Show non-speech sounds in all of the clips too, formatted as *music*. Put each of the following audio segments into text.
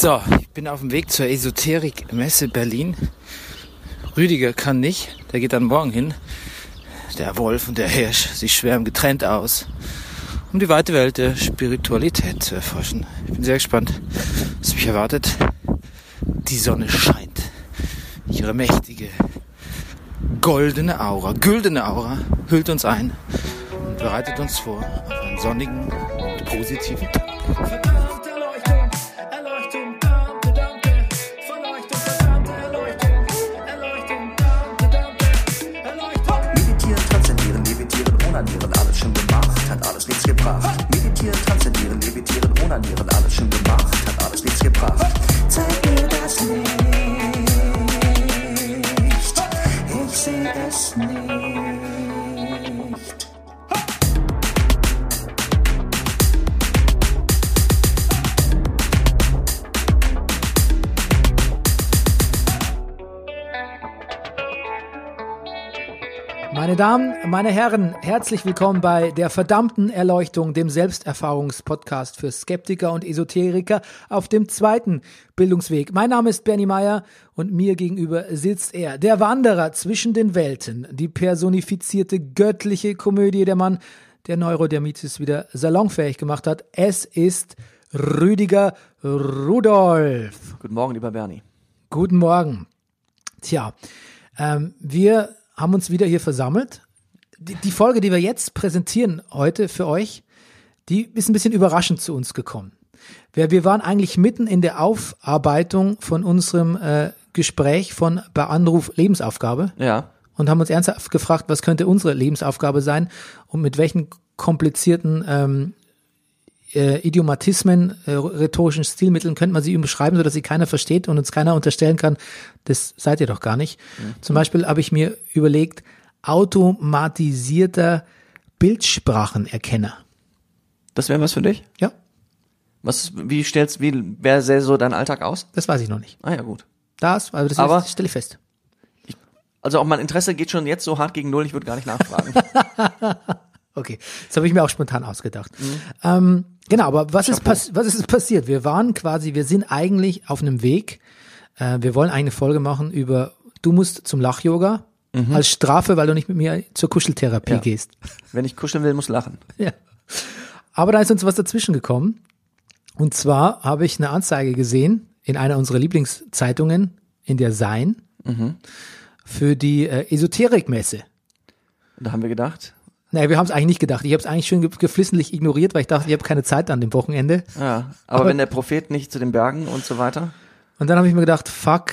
So, ich bin auf dem Weg zur Esoterik-Messe Berlin. Rüdiger kann nicht, der geht dann morgen hin. Der Wolf und der Hirsch, sie schwärmen getrennt aus, um die weite Welt der Spiritualität zu erforschen. Ich bin sehr gespannt, was mich erwartet. Die Sonne scheint. Ihre mächtige, goldene Aura, güldene Aura hüllt uns ein und bereitet uns vor auf einen sonnigen und positiven Tag. Alles Damen, meine Herren, herzlich willkommen bei der verdammten Erleuchtung, dem Selbsterfahrungspodcast für Skeptiker und Esoteriker auf dem zweiten Bildungsweg. Mein Name ist Bernie Meyer und mir gegenüber sitzt er, der Wanderer zwischen den Welten, die personifizierte göttliche Komödie, der Mann, der Neurodermitis wieder salonfähig gemacht hat. Es ist Rüdiger Rudolf. Guten Morgen, lieber Bernie. Guten Morgen. Tja, ähm, wir haben uns wieder hier versammelt. Die, die Folge, die wir jetzt präsentieren heute für euch, die ist ein bisschen überraschend zu uns gekommen. Wir, wir waren eigentlich mitten in der Aufarbeitung von unserem äh, Gespräch von bei Anruf Lebensaufgabe Ja, und haben uns ernsthaft gefragt, was könnte unsere Lebensaufgabe sein und mit welchen komplizierten ähm, äh, Idiomatismen, äh, rhetorischen Stilmitteln könnte man sie beschreiben, sodass sie keiner versteht und uns keiner unterstellen kann, das seid ihr doch gar nicht. Zum Beispiel habe ich mir überlegt, automatisierter Bildsprachenerkenner. das wäre was für dich? Ja, Was, wie stellst, wie, wer sähe so dein Alltag aus? das weiß ich noch nicht. Ah ja, gut. Das, also das Aber- ist, stelle ich fest. Also auch mein Interesse geht schon jetzt so hart gegen Null, ich würde gar nicht nachfragen. *laughs* Okay, das habe ich mir auch spontan ausgedacht. Ähm, genau, aber was ist, was ist passiert? Wir waren quasi, wir sind eigentlich auf einem Weg. Äh, wir wollen eine Folge machen über, du musst zum Lach-Yoga als Strafe, weil du nicht mit mir zur Kuscheltherapie Ja. gehst. *laughs* Wenn ich kuscheln will, muss lachen. Ja. Aber da ist uns was dazwischen gekommen. Und zwar habe ich eine Anzeige gesehen in einer unserer Lieblingszeitungen, in der Sein, für die äh, Esoterikmesse. Und da haben wir gedacht, Naja, wir haben es eigentlich nicht gedacht. Ich habe es eigentlich schon ge- geflissentlich ignoriert, weil ich dachte, ich habe keine Zeit an dem Wochenende. ja, aber, wenn der Prophet nicht zu den Bergen und so weiter. Und dann habe ich mir gedacht, fuck,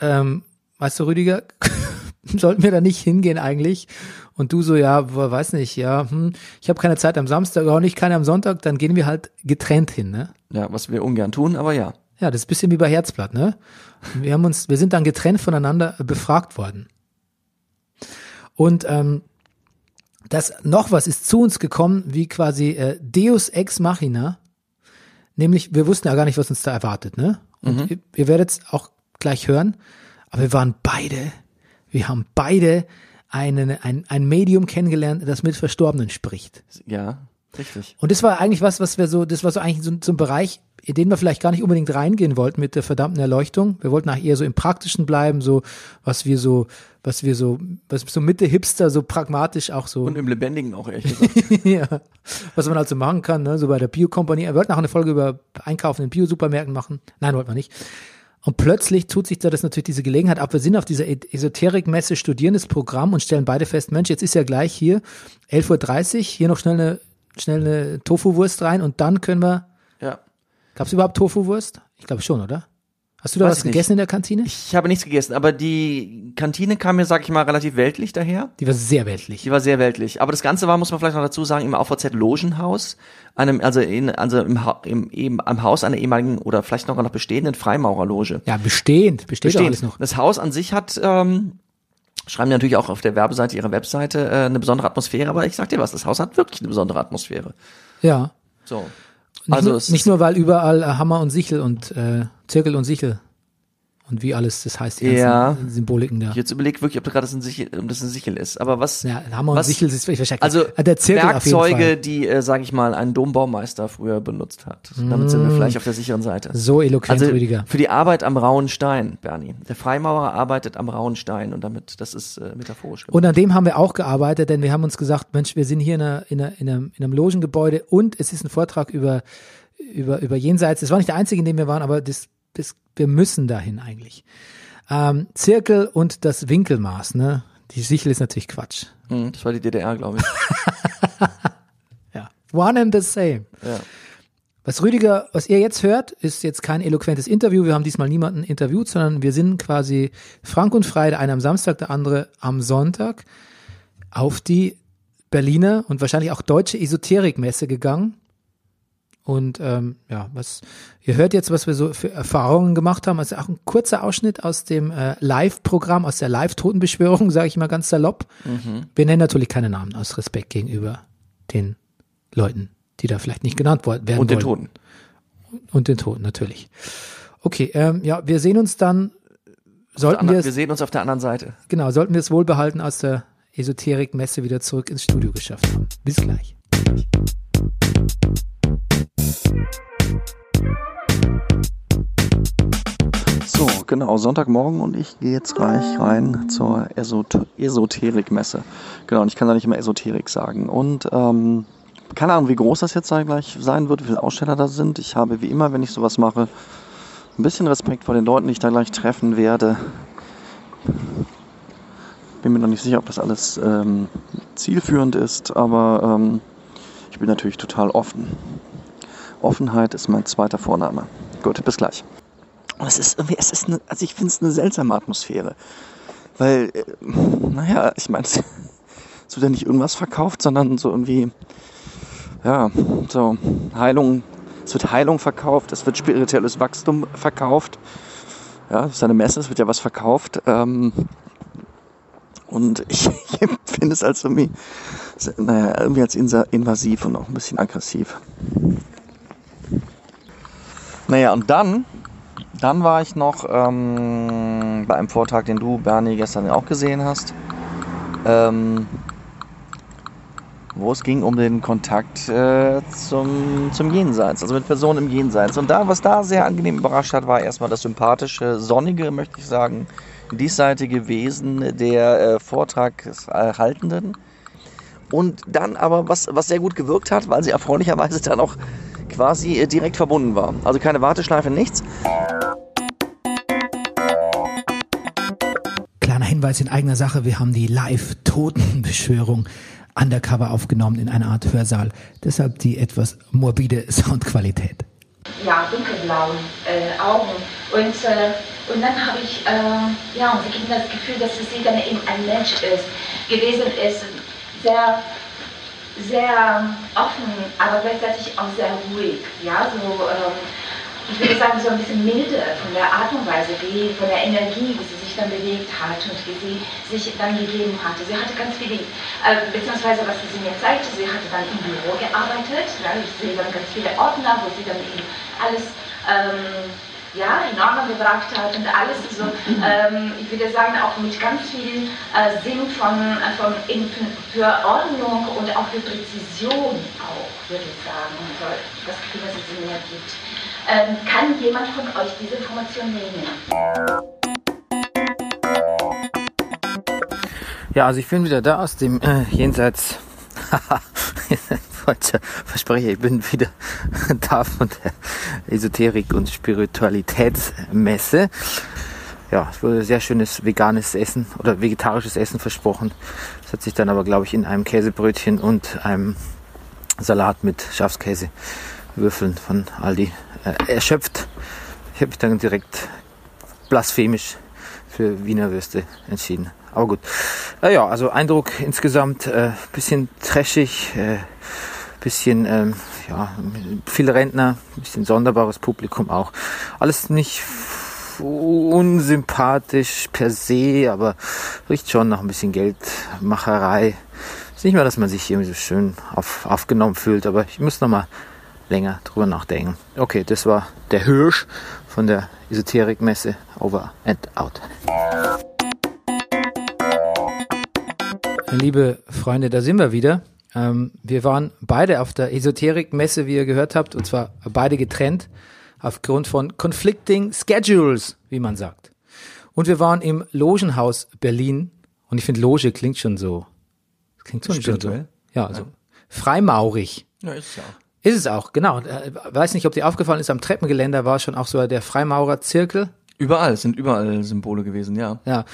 ähm, weißt du, Rüdiger, *laughs* sollten wir da nicht hingehen eigentlich? Und du so, ja, weiß nicht, ja, hm, ich habe keine Zeit am Samstag, auch nicht keine am Sonntag, dann gehen wir halt getrennt hin, ne? Ja, was wir ungern tun, aber ja. Ja, das ist ein bisschen wie bei Herzblatt, ne? Wir haben uns, wir sind dann getrennt voneinander befragt worden. Und ähm, das noch was ist zu uns gekommen, wie quasi äh, Deus ex machina. Nämlich, wir wussten ja gar nicht, was uns da erwartet, ne? Und ihr, ihr werdet es auch gleich hören, aber wir waren beide, wir haben beide einen, ein, ein Medium kennengelernt, das mit Verstorbenen spricht. Ja, richtig. Und das war eigentlich was, was wir so, das war so eigentlich so, so ein Bereich, in den wir vielleicht gar nicht unbedingt reingehen wollten mit der verdammten Erleuchtung. Wir wollten eigentlich eher so im Praktischen bleiben, so was wir so, was wir so, was so Mitte Hipster so pragmatisch auch so, Und im Lebendigen auch, ehrlich gesagt. *laughs* ja, was man halt so machen kann, ne, so bei der Bio-Kompanie. Wir wollten auch eine Folge über Einkaufen in Bio-Supermärkten machen. Nein, wollten wir nicht. Und plötzlich tut sich da das natürlich diese Gelegenheit ab. Wir sind auf dieser E- Esoterikmesse, studieren das Programm und stellen beide fest, Mensch, jetzt ist ja gleich hier 11.30 Uhr, hier noch schnell eine, schnell eine Tofu-Wurst rein und dann können wir, ja. gab es überhaupt Tofu-Wurst? Ich glaube schon, oder? Hast du da Weiß was ich nicht. gegessen in der Kantine? Ich habe nichts gegessen, aber die Kantine kam mir, sag ich mal, relativ weltlich daher. Die war sehr weltlich. Die war sehr weltlich. Aber das Ganze war, muss man vielleicht noch dazu sagen, im AVZ Logenhaus, einem, also in, also im, Ha- im, eben am Haus einer ehemaligen oder vielleicht noch noch bestehenden Freimaurerloge. Ja, bestehend, besteht Bestehend. alles noch. Das Haus an sich hat, ähm, schreiben die natürlich auch auf der Werbeseite ihrer Webseite, äh, eine besondere Atmosphäre, aber ich sag dir was, das Haus hat wirklich eine besondere Atmosphäre. Ja. So. Nicht, Also nur, nicht nur, weil überall äh, Hammer und Sichel und äh, Zirkel und Sichel und wie alles, das heißt, die Ja. Symboliken da. Ich jetzt überlege wirklich, ob das gerade ein Sichel, ob das ein Sichel ist. Aber was, Ja, Hammer und was Sichel ist wahrscheinlich also der Zirkel Werkzeuge, die, äh, sage ich mal, ein Dombaumeister früher benutzt hat. Damit sind wir vielleicht auf der sicheren Seite. So eloquent, Also Rüdiger. für die Arbeit am rauen Stein, Bernie. Der Freimaurer arbeitet am rauen Stein und damit, das ist äh, metaphorisch. Und an dem haben wir auch gearbeitet, denn wir haben uns gesagt, Mensch, wir sind hier in, einer, in, einer, in, einem, in einem Logengebäude und es ist ein Vortrag über, über, über Jenseits. Das war nicht der einzige, in dem wir waren, aber das, das, wir müssen dahin eigentlich. Ähm, Zirkel und das Winkelmaß, ne? Die Sichel ist natürlich Quatsch. Mhm, das war die DDR, glaube ich. *laughs* Ja. One and the same. Ja. Was Rüdiger, was ihr jetzt hört, ist jetzt kein eloquentes Interview. Wir haben diesmal niemanden interviewt, sondern wir sind quasi frank und frei, der eine am Samstag, der andere am Sonntag, auf die Berliner und wahrscheinlich auch deutsche Esoterikmesse gegangen. Und ähm, ja, was ihr hört jetzt, was wir so für Erfahrungen gemacht haben. Also auch ein kurzer Ausschnitt aus dem äh, Live-Programm, aus der Live-Totenbeschwörung, sage ich mal ganz salopp. Wir nennen natürlich keine Namen aus Respekt gegenüber den Leuten, die da vielleicht nicht genannt worden werden Und den wollen. Toten. Und den Toten, natürlich. Okay, ähm, ja, wir sehen uns dann, sollten wir wir sehen uns auf der anderen Seite. genau, sollten wir es wohlbehalten aus der Esoterik-Messe wieder zurück ins Studio geschafft haben. Bis gleich. So, genau, Sonntagmorgen und ich gehe jetzt gleich rein zur Esot Esoterikmesse. Genau, und ich kann da nicht immer Esoterik sagen. Und ähm, keine Ahnung, wie groß das jetzt gleich sein wird, wie viele Aussteller da sind. Ich habe wie immer, wenn ich sowas mache, ein bisschen Respekt vor den Leuten, die ich da gleich treffen werde. Bin mir noch nicht sicher, ob das alles ähm, zielführend ist, aber ähm, ich bin natürlich total offen. Offenheit ist mein zweiter Vorname. Gut, bis gleich. Es ist irgendwie, es ist eine, also ich finde es eine seltsame Atmosphäre. Weil, äh, naja, ich meine, *laughs* es wird ja nicht irgendwas verkauft, sondern so irgendwie, ja, so Heilung, es wird Heilung verkauft, es wird spirituelles Wachstum verkauft. Ja, es ist eine Messe, es wird ja was verkauft. Ähm, und ich, *laughs* ich empfinde es als irgendwie, naja, irgendwie als invasiv und auch ein bisschen aggressiv. Naja, und dann dann war ich noch ähm, bei einem Vortrag, den du, Bernie, gestern auch gesehen hast, ähm, wo es ging um den Kontakt äh, zum, zum Jenseits, also mit Personen im Jenseits. Und da, was da sehr angenehm überrascht hat, war erstmal das sympathische, sonnige, möchte ich sagen, diesseitige Wesen der äh, Vortragshaltenden. Und dann aber, was, was sehr gut gewirkt hat, weil sie erfreulicherweise dann auch quasi äh, direkt verbunden war. Also keine Warteschleife, nichts. Kleiner Hinweis in eigener Sache, wir haben die Live-Totenbeschwörung undercover aufgenommen in einer Art Hörsaal. Deshalb die etwas morbide Soundqualität. ja, dunkelblauen äh, Augen. Und, äh, und dann habe ich, äh, ja, und sie mir das Gefühl, dass sie dann eben ein Mensch ist, gewesen ist, sehr, sehr offen, aber gleichzeitig auch sehr ruhig. Ja, so, ähm, ich würde sagen, so ein bisschen milde von der Art und Weise, wie, von der Energie, wie sie sich dann bewegt hat und wie sie sich dann gegeben hatte. Sie hatte ganz viele, äh, beziehungsweise was sie mir zeigte, sie hatte dann im Büro gearbeitet. Ja, ich sehe dann ganz viele Ordner, wo sie dann eben alles ähm, ja, in Ordnung gebracht hat und alles so, ähm, ich würde sagen, auch mit ganz viel äh, Sinn von, äh, von in, für Ordnung und auch für Präzision auch, würde ich sagen, so, das Gefühl, was sie mir gibt. Ähm, kann jemand von euch diese Information nehmen? Ja, also ich bin wieder da aus dem äh, Jenseits. *laughs* Falscher Versprecher, ich bin wieder *laughs* da von der Esoterik- und Spiritualitätsmesse. Ja, es wurde sehr schönes veganes Essen oder vegetarisches Essen versprochen. Das hat sich dann aber, glaube ich, in einem Käsebrötchen und einem Salat mit Schafskäsewürfeln von Aldi äh, erschöpft. Ich habe mich dann direkt blasphemisch für Wiener Würste entschieden. Aber gut. Äh, ja, also Eindruck insgesamt äh, bisschen trashig, äh, bisschen ähm, ja, viele Rentner, bisschen sonderbares Publikum auch. Alles nicht unsympathisch per se, aber riecht schon nach ein bisschen Geldmacherei. Ist nicht mal, dass man sich irgendwie so schön auf, aufgenommen fühlt, aber ich muss noch mal länger drüber nachdenken. Okay, das war der Hirsch von der Esoterikmesse Over and Out. Liebe Freunde, da sind wir wieder. Ähm, wir waren beide auf der Esoterikmesse, wie ihr gehört habt, und zwar beide getrennt aufgrund von conflicting schedules, wie man sagt. Und wir waren im Logenhaus Berlin. Und ich finde, Loge klingt schon so. Klingt schon, schon so. Spirituell? Ja, also freimaurig. Ja, ist ja auch. Ist es auch, genau. Äh, weiß nicht, ob dir aufgefallen ist, am Treppengeländer war schon auch so der Freimaurerzirkel. Überall, es sind überall Symbole gewesen, ja. Ja.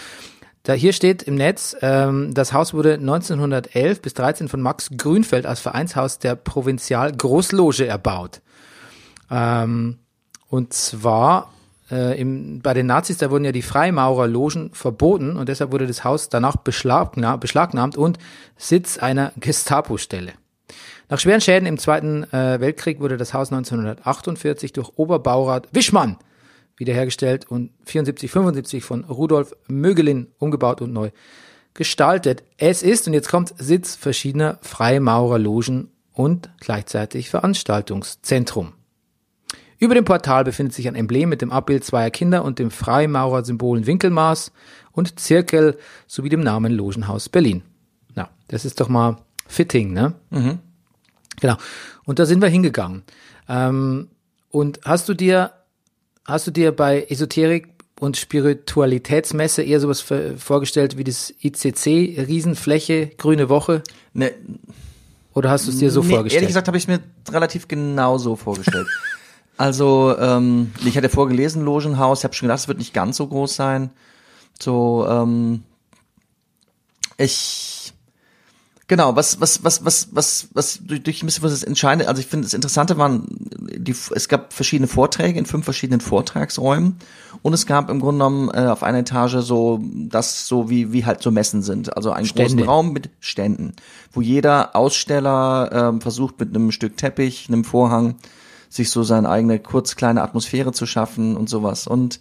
Da hier steht im Netz, ähm, das Haus wurde 1911 bis 13 von Max Grünfeld als Vereinshaus der Provinzial Großloge erbaut. Ähm, und zwar äh, im, bei den Nazis, da wurden ja die Freimaurerlogen verboten und deshalb wurde das Haus danach beschlagna beschlagnahmt und Sitz einer Gestapo-Stelle. Nach schweren Schäden im Zweiten äh, Weltkrieg wurde das Haus 1948 durch Oberbaurat Wischmann wiederhergestellt und 74, 75 von Rudolf Mögelin umgebaut und neu gestaltet. Es ist, und jetzt kommt Sitz verschiedener Freimaurerlogen und gleichzeitig Veranstaltungszentrum. Über dem Portal befindet sich ein Emblem mit dem Abbild zweier Kinder und dem Freimaurer-Symbolen Winkelmaß und Zirkel sowie dem Namen Logenhaus Berlin. Na, das ist doch mal fitting, ne? Genau. Und da sind wir hingegangen. Ähm, und hast du dir, hast du dir bei Esoterik und Spiritualitätsmesse eher sowas vorgestellt wie das ICC, Riesenfläche, grüne Woche? Ne, Oder hast du es dir so nee, vorgestellt? Ehrlich gesagt habe ich es mir relativ genau so vorgestellt. *laughs* also, ähm, ich hatte vorgelesen, Logenhaus, ich habe schon gedacht, es wird nicht ganz so groß sein. So, ähm, ich Genau, was, was, was, was, was, was durch, durch ein bisschen was das Entscheidende, also ich finde das Interessante waren, die, es gab verschiedene Vorträge in fünf verschiedenen Vortragsräumen und es gab im Grunde genommen äh, auf einer Etage so, das so wie, wie halt so Messen sind, also einen großen Stände. Raum mit Ständen, wo jeder Aussteller ähm, versucht mit einem Stück Teppich, einem Vorhang, sich so seine eigene kurz kleine Atmosphäre zu schaffen und sowas und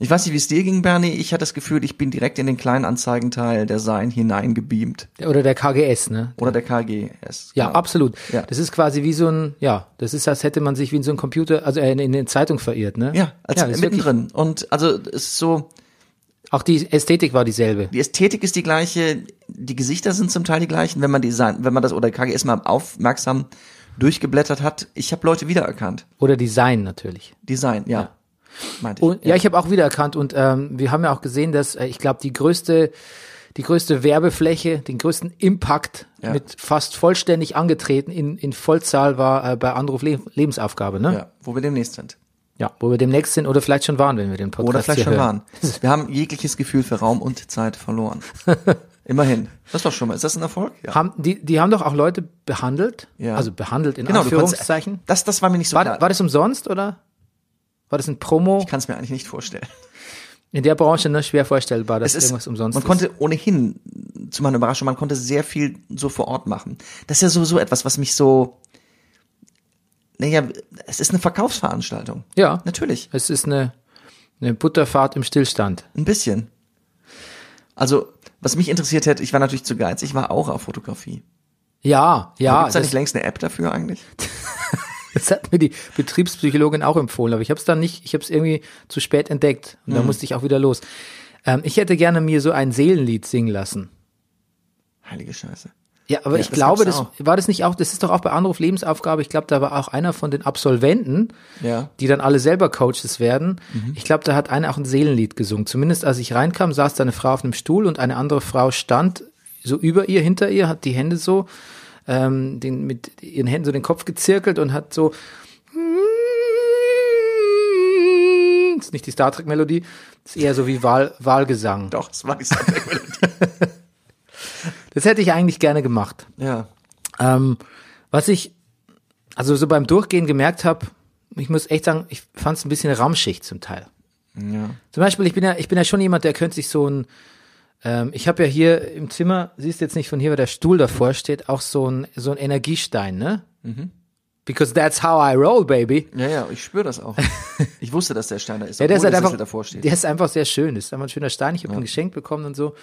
ich weiß nicht, wie es dir ging, Bernie. Ich hatte das Gefühl, ich bin direkt in den kleinen Anzeigenteil der Sein hineingebeamt. Oder der KGS, ne? Oder der KGS. Ja, genau. absolut. Ja. Das ist quasi wie so ein, ja, das ist, als hätte man sich wie in so ein Computer, also in, in eine Zeitung verirrt, ne? Ja, als wirklich- mittendrin. Und also es ist so, Auch die Ästhetik war dieselbe. die Ästhetik ist die gleiche, die Gesichter sind zum Teil die gleichen, wenn man die Sein- wenn man das oder KGS mal aufmerksam durchgeblättert hat. Ich habe Leute wiedererkannt. Oder Design natürlich. Design, ja. Meinte ich. Und, ja. ich habe auch wiedererkannt und ähm, wir haben ja auch gesehen, dass äh, ich glaube die größte die größte Werbefläche, den größten Impact Ja. mit fast vollständig angetreten in, in Vollzahl war äh, bei Anruf Le Lebensaufgabe, ne? ja, wo wir demnächst sind. Ja, wo wir demnächst sind oder vielleicht schon waren, wenn wir den Podcast Oder vielleicht schon hören. waren. Wir haben jegliches Gefühl für Raum und Zeit verloren. *laughs* Immerhin. Das ist doch schon mal. Ist das ein Erfolg? Ja. Haben, die, die haben doch auch Leute behandelt, Ja. also behandelt in Genau, du konntest- Anführungszeichen. Das, das war mir nicht so War, klar. war das umsonst oder? War das ein Promo? ich kann es mir eigentlich nicht vorstellen. In der Branche ne, schwer vorstellbar, dass ist, irgendwas umsonst man ist. konnte ohnehin, zu meiner Überraschung, man konnte sehr viel so vor Ort machen. Das ist ja sowieso etwas, was mich so, naja, es ist eine Verkaufsveranstaltung. ja, Natürlich, es ist eine, eine Butterfahrt im Stillstand. ein bisschen. Also, was mich interessiert hätte, ich war natürlich zu geizig, ich war auch auf Fotografie. Ja, ja, Gibt es da nicht längst eine App dafür eigentlich? *laughs* das hat mir die Betriebspsychologin auch empfohlen, aber ich habe es dann nicht, ich habe es irgendwie zu spät entdeckt und Mhm. da musste ich auch wieder los. Ähm, ich hätte gerne mir so ein Seelenlied singen lassen. Heilige Scheiße. Ja, aber Ja, ich das glaube, das war das nicht auch, das ist doch auch bei Anruf Lebensaufgabe, ich glaube, da war auch einer von den Absolventen, Ja. die dann alle selber Coaches werden. Mhm. Ich glaube, da hat einer auch ein Seelenlied gesungen. Zumindest als ich reinkam, saß da eine Frau auf einem Stuhl und eine andere Frau stand so über ihr, hinter ihr, hat die Hände so, ähm, den, mit ihren Händen so den Kopf gezirkelt und hat so, das ist nicht die Star Trek Melodie, das ist eher so wie Wahl, Wahlgesang. Doch, es war die Star Trek Melodie. *laughs* Das hätte ich eigentlich gerne gemacht. Ja. Ähm, was ich also so beim Durchgehen gemerkt habe, ich muss echt sagen, ich fand es ein bisschen ramschig zum Teil. Ja. Zum Beispiel, ich bin ja, ich bin ja schon jemand, der könnte sich so ein, ähm, ich habe ja hier im Zimmer, siehst jetzt nicht von hier, weil der Stuhl davor steht, auch so ein, so ein Energiestein, ne? Mhm. Because that's how I roll, baby. Ja, ja, ich spüre das auch. *laughs* Ich wusste, dass der Stein da ist, Ja, der ist halt einfach, davor steht. der ist einfach sehr schön. Das ist einfach ein schöner Stein. Ich habe Ja. ihn geschenkt bekommen und so.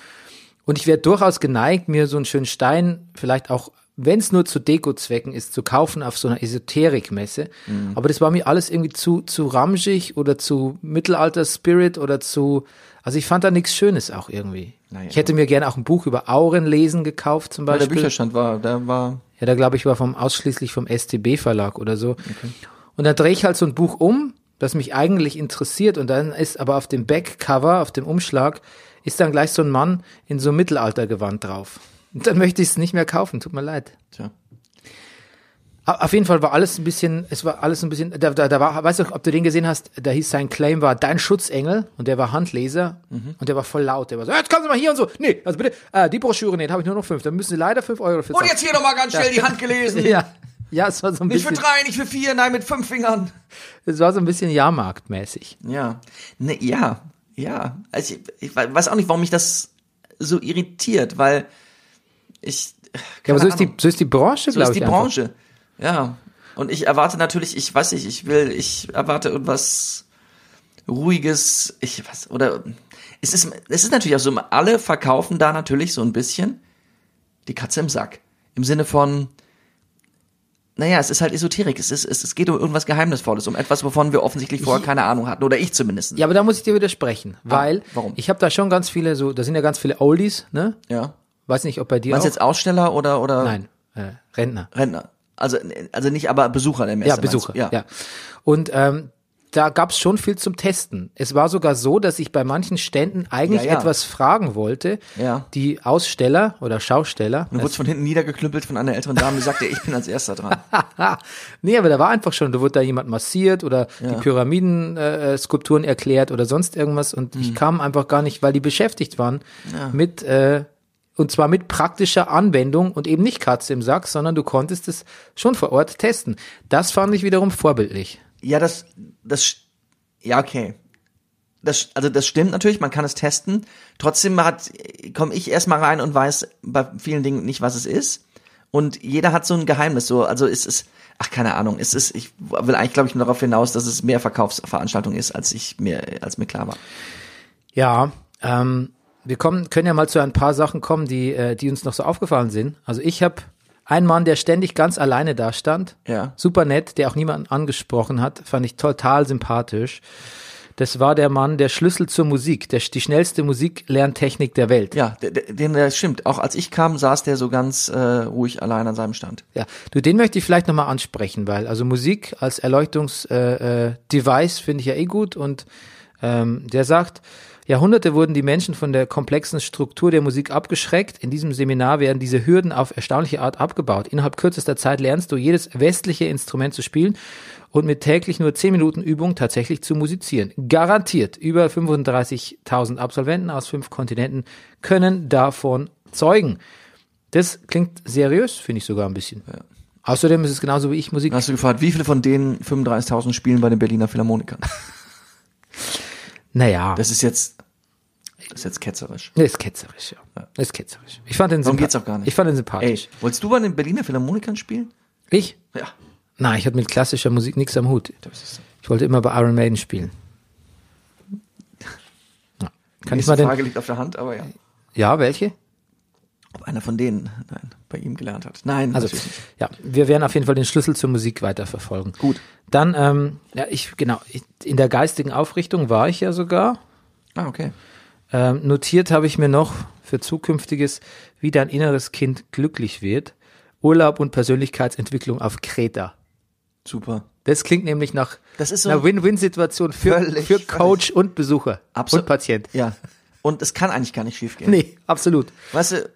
Und ich wäre durchaus geneigt, mir so einen schönen Stein vielleicht auch, wenn es nur zu Deko-Zwecken ist, zu kaufen auf so einer Esoterikmesse. Mhm. Aber das war mir alles irgendwie zu, zu ramschig oder zu Mittelalter-Spirit oder zu, also ich fand da nichts Schönes auch irgendwie. Naja. Ich hätte mir gerne auch ein Buch über Auren lesen gekauft zum Weil der Beispiel. Bücherstand war, der war, Ja, da glaube ich war vom ausschließlich vom STB Verlag oder so. Und dann drehe ich halt so ein Buch um, das mich eigentlich interessiert und dann ist aber auf dem Backcover, auf dem Umschlag, ist dann gleich so ein Mann in so einem Mittelaltergewand drauf. Und dann möchte ich es nicht mehr kaufen, tut mir leid. tja. Auf jeden Fall war alles ein bisschen, es war alles ein bisschen, da, da, da war, weißt du, ob du den gesehen hast, da hieß sein Claim war dein Schutzengel und der war Handleser und der war voll laut, der war so, jetzt kommen Sie mal hier und so, nee, also bitte, äh, die Broschüre, nee, da habe ich nur noch fünf, da müssen Sie leider fünf Euro für Und jetzt hier nochmal ganz schnell die Hand gelesen. *laughs* Ja, ja, es war so ein Nicht für bisschen, drei, nicht für vier, nein, mit fünf Fingern. es war so ein bisschen Jahrmarktmäßig. Ja. Ne, ja, ja. Also ich, ich weiß auch nicht, warum mich das so irritiert, weil ich. Ja, keine aber so ist, die, Ahnung. so ist die Branche, so glaube ist ich. die Branche. Ja. Und ich erwarte natürlich, ich weiß nicht, ich will, ich erwarte irgendwas ruhiges, ich was oder es ist es ist natürlich auch so, alle verkaufen da natürlich so ein bisschen die Katze im Sack im Sinne von naja, es ist halt Esoterik. Es, ist, es, es geht um irgendwas Geheimnisvolles, um etwas, wovon wir offensichtlich vorher keine Ahnung hatten. Oder ich zumindest. Ja, aber da muss ich dir widersprechen, weil warum? ich habe da schon ganz viele so, da sind ja ganz viele Oldies, ne? ja. Weiß nicht, ob bei dir Meinst du jetzt Aussteller oder, oder Nein, äh, Rentner. Rentner? Also, also nicht aber Besucher der Messe. Ja, Besucher. du? Ja. Und ähm, da gab's schon viel zum Testen. Es war sogar so, dass ich bei manchen Ständen eigentlich Ja, ja. etwas fragen wollte. Ja. Die Aussteller oder Schausteller. Du wurdest von hinten niedergeknüppelt von einer älteren Dame, die sagte, ich bin als erster dran. *laughs* nee, aber da war einfach schon, da wurde da jemand massiert oder die Pyramiden-Skulpturen äh, Skulpturen erklärt oder sonst irgendwas und Mhm. ich kam einfach gar nicht, weil die beschäftigt waren mit äh, und zwar mit praktischer Anwendung und eben nicht Katze im Sack, sondern du konntest es schon vor Ort testen. Das fand ich wiederum vorbildlich. Ja, das, das, ja, okay. Das, also das stimmt natürlich, man kann es testen. Trotzdem hat, komme ich erstmal rein und weiß bei vielen Dingen nicht, was es ist. Und jeder hat so ein Geheimnis, so, also es ist, ach, keine Ahnung, es ist, ich will eigentlich, glaube ich, nur darauf hinaus, dass es mehr Verkaufsveranstaltung ist, als ich mir, als mir klar war. Ja, ähm, wir kommen, können ja mal zu ein paar Sachen kommen, die, äh, die uns noch so aufgefallen sind. Also ich habe einen Mann, der ständig ganz alleine da stand. Ja. Super nett, der auch niemanden angesprochen hat, fand ich total sympathisch. Das war der Mann, der Schlüssel zur Musik, der, die schnellste Musiklerntechnik der Welt. Ja, den, der stimmt. Auch als ich kam, saß der so ganz äh, ruhig allein an seinem Stand. Ja, du, den möchte ich vielleicht nochmal ansprechen, weil also Musik als Erleuchtungsdevice äh, äh, finde ich ja eh gut und ähm, der sagt, Jahrhunderte wurden die Menschen von der komplexen Struktur der Musik abgeschreckt. In diesem Seminar werden diese Hürden auf erstaunliche Art abgebaut. Innerhalb kürzester Zeit lernst du jedes westliche Instrument zu spielen und mit täglich nur 10 Minuten Übung tatsächlich zu musizieren. Garantiert. Über 35.000 Absolventen aus fünf Kontinenten können davon zeugen. Das klingt seriös, finde ich sogar ein bisschen. Außerdem ist es genauso wie ich Musik. Hast du gefragt, wie viele von denen 35.000 spielen bei den Berliner Philharmonikern? *laughs* Naja, Das ist jetzt, ist jetzt ketzerisch. ist ketzerisch, ja. Ist ketzerisch. Ich fand den Darum geht's auch gar nicht. Ich fand den Ey, sympathisch. wolltest du bei den Berliner Philharmonikern spielen? Ich? Ja. Nein, ich hatte mit klassischer Musik nichts am Hut. Ich wollte immer bei Iron Maiden spielen. *laughs* Ja. Kann ich mal den, Frage liegt auf der Hand, aber ja. ja, welche? Ob einer von denen, nein, bei ihm gelernt hat. Nein, Also, ja, wir werden auf jeden Fall den Schlüssel zur Musik weiterverfolgen. Gut. Dann, ähm, ja, ich, genau, ich, in der geistigen Aufrichtung war ich ja sogar. Ah, okay. Ähm, notiert habe ich mir noch für zukünftiges, wie dein inneres Kind glücklich wird. Urlaub und Persönlichkeitsentwicklung auf Kreta. Super. Das klingt nämlich nach Das ist so- einer Win-Win-Situation für, Völlig, für Coach und Besucher Absolut. und Patient. Ja. Und es kann eigentlich gar nicht schief gehen. Nee, absolut. Weißt du,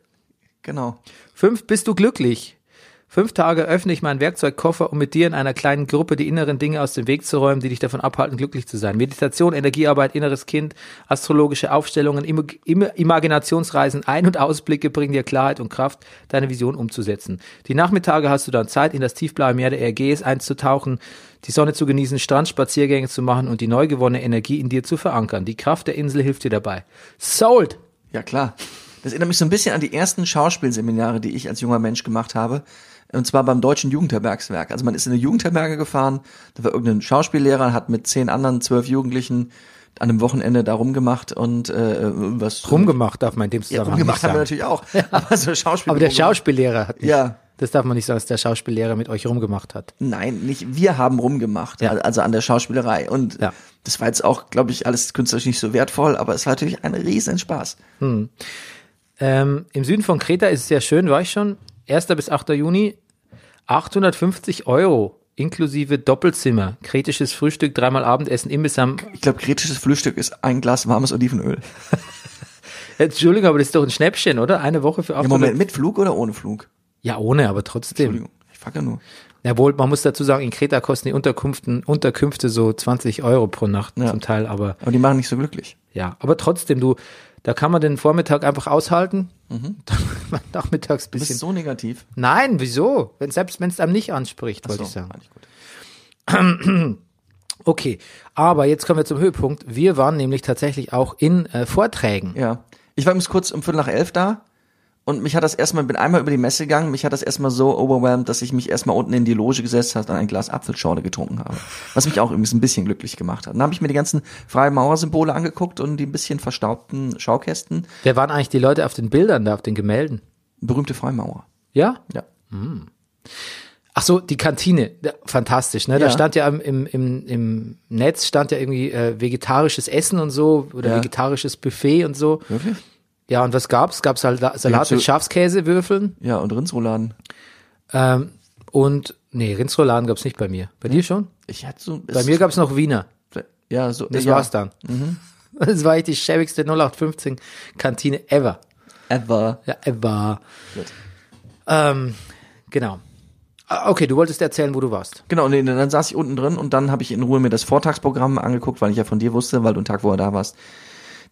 genau. Fünf, bist du glücklich? Fünf Tage öffne ich meinen Werkzeugkoffer, um mit dir in einer kleinen Gruppe die inneren Dinge aus dem Weg zu räumen, die dich davon abhalten, glücklich zu sein. Meditation, Energiearbeit, inneres Kind, astrologische Aufstellungen, Im Im Imaginationsreisen, Ein- und Ausblicke bringen dir Klarheit und Kraft, deine Vision umzusetzen. Die Nachmittage hast du dann Zeit, in das tiefblaue Meer der Ägäis einzutauchen, die Sonne zu genießen, Strandspaziergänge zu machen und die neu gewonnene Energie in dir zu verankern. Die Kraft der Insel hilft dir dabei. Sold! Ja, klar. Das erinnert mich so ein bisschen an die ersten Schauspielseminare, die ich als junger Mensch gemacht habe. Und zwar beim Deutschen Jugendherbergswerk. Also man ist in eine Jugendherberge gefahren, da war irgendein Schauspiellehrer, hat mit zehn anderen, zwölf Jugendlichen an einem Wochenende da rumgemacht und äh, was Rumgemacht darf man in dem Ja, Zusammenhang rumgemacht nicht haben wir natürlich auch. *laughs* Aber so Schauspiel. Aber der Schauspiellehrer hat nicht. Ja. Das darf man nicht sagen, dass der Schauspiellehrer mit euch rumgemacht hat. Nein, nicht wir haben rumgemacht, Ja. also an der Schauspielerei. Und Ja. das war jetzt auch, glaube ich, alles künstlerisch nicht so wertvoll, aber es war natürlich ein riesen Spaß. Ähm, Im Süden von Kreta ist es sehr schön, war ich schon. 1. bis 8. Juni 850 Euro inklusive Doppelzimmer, kretisches Frühstück, dreimal Abendessen, Imbiss am. Ich glaube, kretisches Frühstück ist ein Glas warmes Olivenöl. *laughs* Entschuldigung, aber das ist doch ein Schnäppchen, oder? Eine Woche für Im 800. Moment mit Flug oder ohne Flug? Ja, ohne, aber trotzdem. Entschuldigung, ich frage ja nur. Jawohl, man muss dazu sagen, in Kreta kosten die Unterkünften, Unterkünfte so 20 Euro pro Nacht Ja. zum Teil, aber Aber die machen nicht so glücklich. ja, aber trotzdem, du, da kann man den Vormittag einfach aushalten, *laughs* man nachmittags Mhm. Du bist bisschen. so negativ. Nein, wieso? Wenn, selbst wenn es einem nicht anspricht, wollte So, ich sagen. ich. *clears throat* Okay, aber jetzt kommen wir zum Höhepunkt. Wir waren nämlich tatsächlich auch in äh, Vorträgen. Ja. Ich war übrigens kurz um Viertel nach elf da und mich hat das erstmal, bin einmal über die Messe gegangen, mich hat das erstmal so overwhelmed, dass ich mich erstmal unten in die Loge gesetzt habe und ein Glas Apfelschorle getrunken habe. Was mich auch übrigens ein bisschen glücklich gemacht hat. Dann habe ich mir die ganzen Freimaurersymbole angeguckt und die ein bisschen verstaubten Schaukästen. Wer waren eigentlich die Leute auf den Bildern da, auf den Gemälden? Berühmte Freimaurer. Ja? Ja. Ach so, die Kantine, fantastisch, ne? Da Ja. stand ja im, im, im, im Netz stand ja irgendwie äh, vegetarisches Essen und so oder Ja. vegetarisches Buffet und so. Wirklich? Ja, und was gab's? Gab's Salat, Salat mit Schafskäsewürfeln Ja, und Rindsrouladen. ähm, und nee, Rindsrouladen gab's nicht bei mir. Bei dir schon? Ich hatte so, Bei mir gab's noch Wiener. ja, so, Das ja, war's dann. Das war echt die schäbigste 0815 Kantine ever. Ever. Ja, ever. Gut. Ähm, genau. Ah, Okay, du wolltest erzählen, wo du warst. Genau, nee, dann saß ich unten drin und dann habe ich in Ruhe mir das Vortragsprogramm angeguckt, weil ich ja von dir wusste, weil du einen Tag vorher da warst.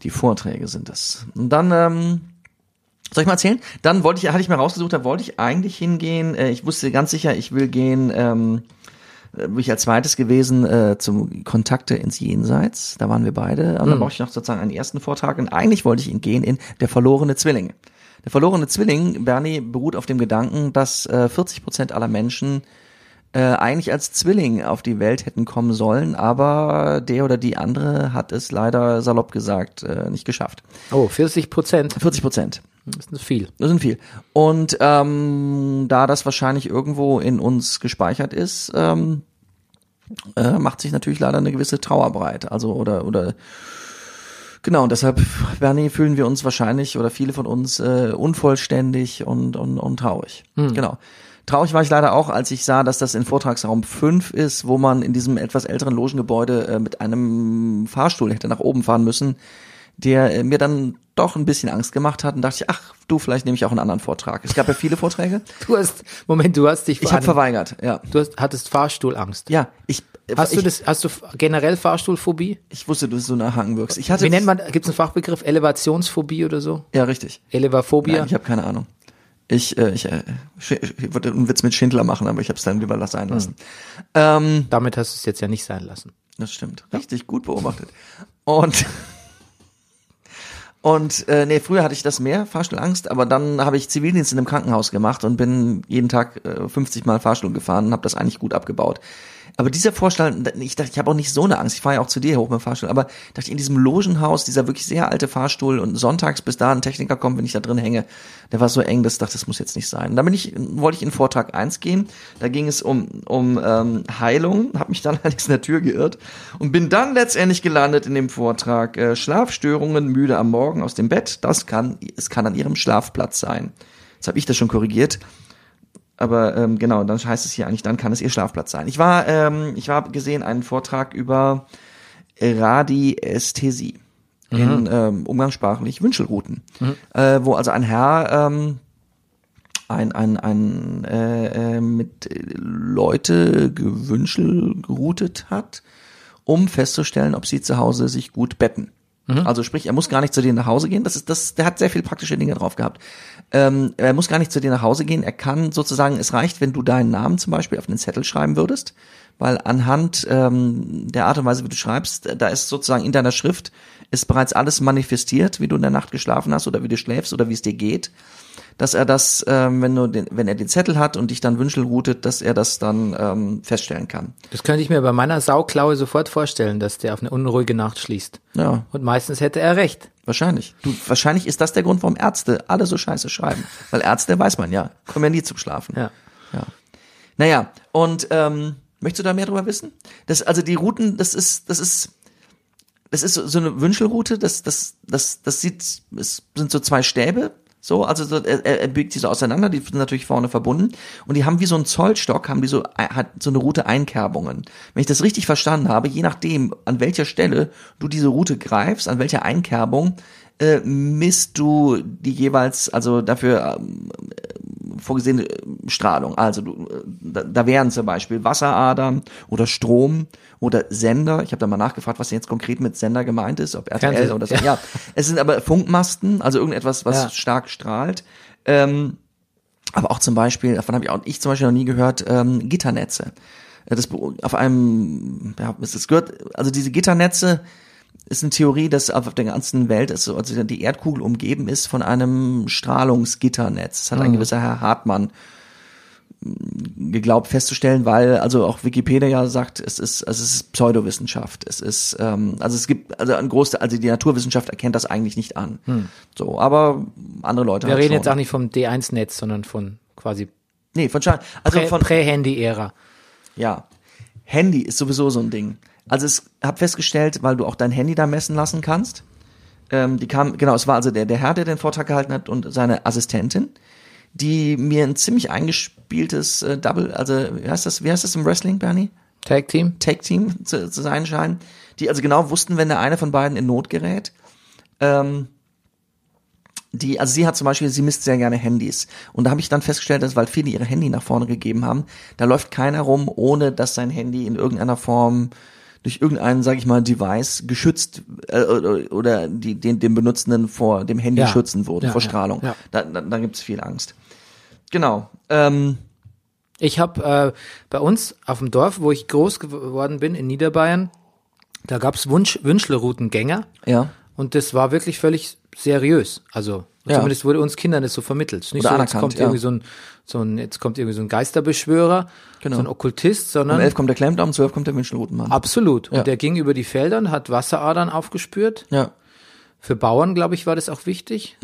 Die Vorträge sind das. Und dann, ähm, soll ich mal erzählen? Dann wollte ich, hatte ich mir rausgesucht, da wollte ich eigentlich hingehen. Äh, ich wusste ganz sicher, ich will gehen, ähm, äh, bin ich als zweites gewesen äh, zum Kontakte ins Jenseits. Da waren wir beide. Und dann brauchte ich noch sozusagen einen ersten Vortrag. Und eigentlich wollte ich ihn gehen in Der verlorene Zwilling. Der verlorene Zwilling, Bernie, beruht auf dem Gedanken, dass äh, 40 Prozent aller Menschen äh, eigentlich als Zwilling auf die Welt hätten kommen sollen, aber der oder die andere hat es leider salopp gesagt äh, nicht geschafft. Oh, 40 Prozent. 40 Prozent. Das ist viel. Das sind viel. Und ähm, da das wahrscheinlich irgendwo in uns gespeichert ist, ähm, äh, macht sich natürlich leider eine gewisse Trauer breit. Also oder oder genau. Und deshalb, Bernie, fühlen wir uns wahrscheinlich oder viele von uns äh, unvollständig und und, und traurig. Genau. Traurig war ich leider auch, als ich sah, dass das in Vortragsraum 5 ist, wo man in diesem etwas älteren Logengebäude äh, mit einem Fahrstuhl hätte nach oben fahren müssen, der äh, mir dann doch ein bisschen Angst gemacht hat und dachte ich, ach, du, vielleicht nehme ich auch einen anderen Vortrag. Es gab ja viele Vorträge. *laughs* Du hast, Moment, du hast dich Ich habe verweigert, ja. Du hast, hattest Fahrstuhlangst. Ja, ich Hast ich, du das, hast du generell Fahrstuhlphobie? Ich wusste, du so nachhaken wirkst. Ich hatte Wie nennt man, gibt es einen Fachbegriff? Elevationsphobie oder so? Ja, richtig. Elevaphobia? Nein, ich habe keine Ahnung. Ich, äh, ich, äh, ich wollte einen Witz mit Schindler machen, aber ich habe es dann lieber sein lassen. Ähm, Damit hast du es jetzt ja nicht sein lassen. Das stimmt. Richtig gut beobachtet. Und *laughs* und äh, nee, früher hatte ich das mehr, Fahrstuhlangst, aber dann habe ich Zivildienst in einem Krankenhaus gemacht und bin jeden Tag äh, 50 Mal Fahrstuhl gefahren und habe das eigentlich gut abgebaut. Aber dieser Vorstand, ich dachte, ich habe auch nicht so eine Angst. Ich fahre ja auch zu dir hoch mit dem Fahrstuhl. Aber dachte ich, in diesem Logenhaus, dieser wirklich sehr alte Fahrstuhl und sonntags, bis da ein Techniker kommt, wenn ich da drin hänge, der war so eng, dass ich dachte, das muss jetzt nicht sein. Und dann bin ich, wollte ich in Vortrag 1 gehen. Da ging es um, um ähm, Heilung, habe mich dann *laughs* allerdings in der Tür geirrt und bin dann letztendlich gelandet in dem Vortrag äh, Schlafstörungen, müde am Morgen aus dem Bett. Das kann, es kann an ihrem Schlafplatz sein. Jetzt habe ich das schon korrigiert. Aber ähm, genau, dann heißt es hier eigentlich, dann kann es ihr Schlafplatz sein. Ich war, ähm, ich war gesehen einen Vortrag über Radiästhesie. In ähm, umgangssprachlich Wünschelrouten. Äh, wo also ein Herr ähm, ein, ein, ein äh, äh, mit Leute gewünschelroutet hat, um festzustellen, ob sie zu Hause sich gut betten. Also sprich, er muss gar nicht zu dir nach Hause gehen. Das ist das. Der hat sehr viel praktische Dinge drauf gehabt. Ähm, er muss gar nicht zu dir nach Hause gehen. Er kann sozusagen. Es reicht, wenn du deinen Namen zum Beispiel auf den Zettel schreiben würdest, weil anhand ähm, der Art und Weise, wie du schreibst, da ist sozusagen in deiner Schrift ist bereits alles manifestiert, wie du in der Nacht geschlafen hast oder wie du schläfst oder wie es dir geht. Dass er das, ähm, wenn, du den, wenn er den Zettel hat und dich dann wünschelroutet, dass er das dann ähm, feststellen kann. Das könnte ich mir bei meiner Sauklaue sofort vorstellen, dass der auf eine unruhige Nacht schließt. Ja, Und meistens hätte er recht. wahrscheinlich. Du, wahrscheinlich ist das der Grund, warum Ärzte alle so scheiße schreiben. *laughs* Weil Ärzte, weiß man ja, kommen ja nie zum Schlafen. Ja. Ja. Naja, und ähm, möchtest du da mehr drüber wissen? Das, also die Routen, das ist, das ist, das ist so so eine Wünschelroute, das, das, das, das sieht, es sind so zwei Stäbe, so, also so, er, er biegt die so auseinander, die sind natürlich vorne verbunden und die haben wie so ein Zollstock, haben die so, äh, hat so eine Route Einkerbungen. Wenn ich das richtig verstanden habe, je nachdem, an welcher Stelle du diese Route greifst, an welcher Einkerbung, äh, misst du die jeweils, also dafür ähm, vorgesehene äh, Strahlung. Also du, äh, da, da wären zum Beispiel Wasseradern oder Strom oder Sender. Ich habe da mal nachgefragt, was jetzt konkret mit Sender gemeint ist, ob RTL Fernsehen, oder so. ja. Ja. es sind aber Funkmasten, also irgendetwas, was Ja. stark strahlt. Ähm, aber auch zum Beispiel, davon habe ich auch ich zum Beispiel noch nie gehört, ähm, Gitternetze. Äh, Das auf einem, ja, es gehört, also diese Gitternetze ist eine Theorie, dass auf der ganzen Welt, also also die Erdkugel umgeben ist von einem Strahlungsgitternetz. Das hat ein gewisser Herr Hartmann mm, geglaubt festzustellen, weil also auch Wikipedia ja sagt, es ist also es ist Pseudowissenschaft. Es ist ähm, also es gibt also ein große also die Naturwissenschaft erkennt das eigentlich nicht an. So, aber andere Leute Wir halt reden schon. jetzt auch nicht vom D1-Netz, sondern von quasi nee, von Schein. Also Prä- von Prä-Handy-Ära. Ja. Handy ist sowieso so ein Ding. Also es hab festgestellt, weil du auch dein Handy da messen lassen kannst. Ähm, die kam, genau, es war also der, der Herr, der den Vortrag gehalten hat und seine Assistentin, die mir ein ziemlich eingespieltes äh, Double, also wie heißt das, wie heißt das im Wrestling, Bernie? Tag-Team. Tag-Team zu, zu sein scheinen, die also genau wussten, wenn der eine von beiden in Not gerät. Ähm, die, also sie hat zum Beispiel, sie misst sehr gerne Handys. Und da habe ich dann festgestellt, dass, weil viele ihre Handy nach vorne gegeben haben, da läuft keiner rum, ohne dass sein Handy in irgendeiner Form durch irgendeinen, sage ich mal, Device geschützt äh, oder, oder die, den, den Benutzenden vor dem Handy Ja. schützen würde, Ja, vor Strahlung. ja. Da, da, da gibt es viel Angst. Genau. Ähm, Ich habe äh, bei uns auf dem Dorf, wo ich groß geworden bin, in Niederbayern, da gab's Wunsch Wünschlerroutengänger ja. und das war wirklich völlig seriös. Also Ja. zumindest wurde uns Kindern das so vermittelt. Nicht Oder so, jetzt kommt ja. irgendwie so ein, so ein, jetzt kommt irgendwie so ein Geisterbeschwörer, Genau. so ein Okkultist, Um sondern elf kommt der Klemmbaum, um zwölf kommt der Wünschelrotenmann. absolut. Ja. Und der ging über die Felder und hat Wasseradern aufgespürt. Ja. Für Bauern, glaube ich, war das auch wichtig.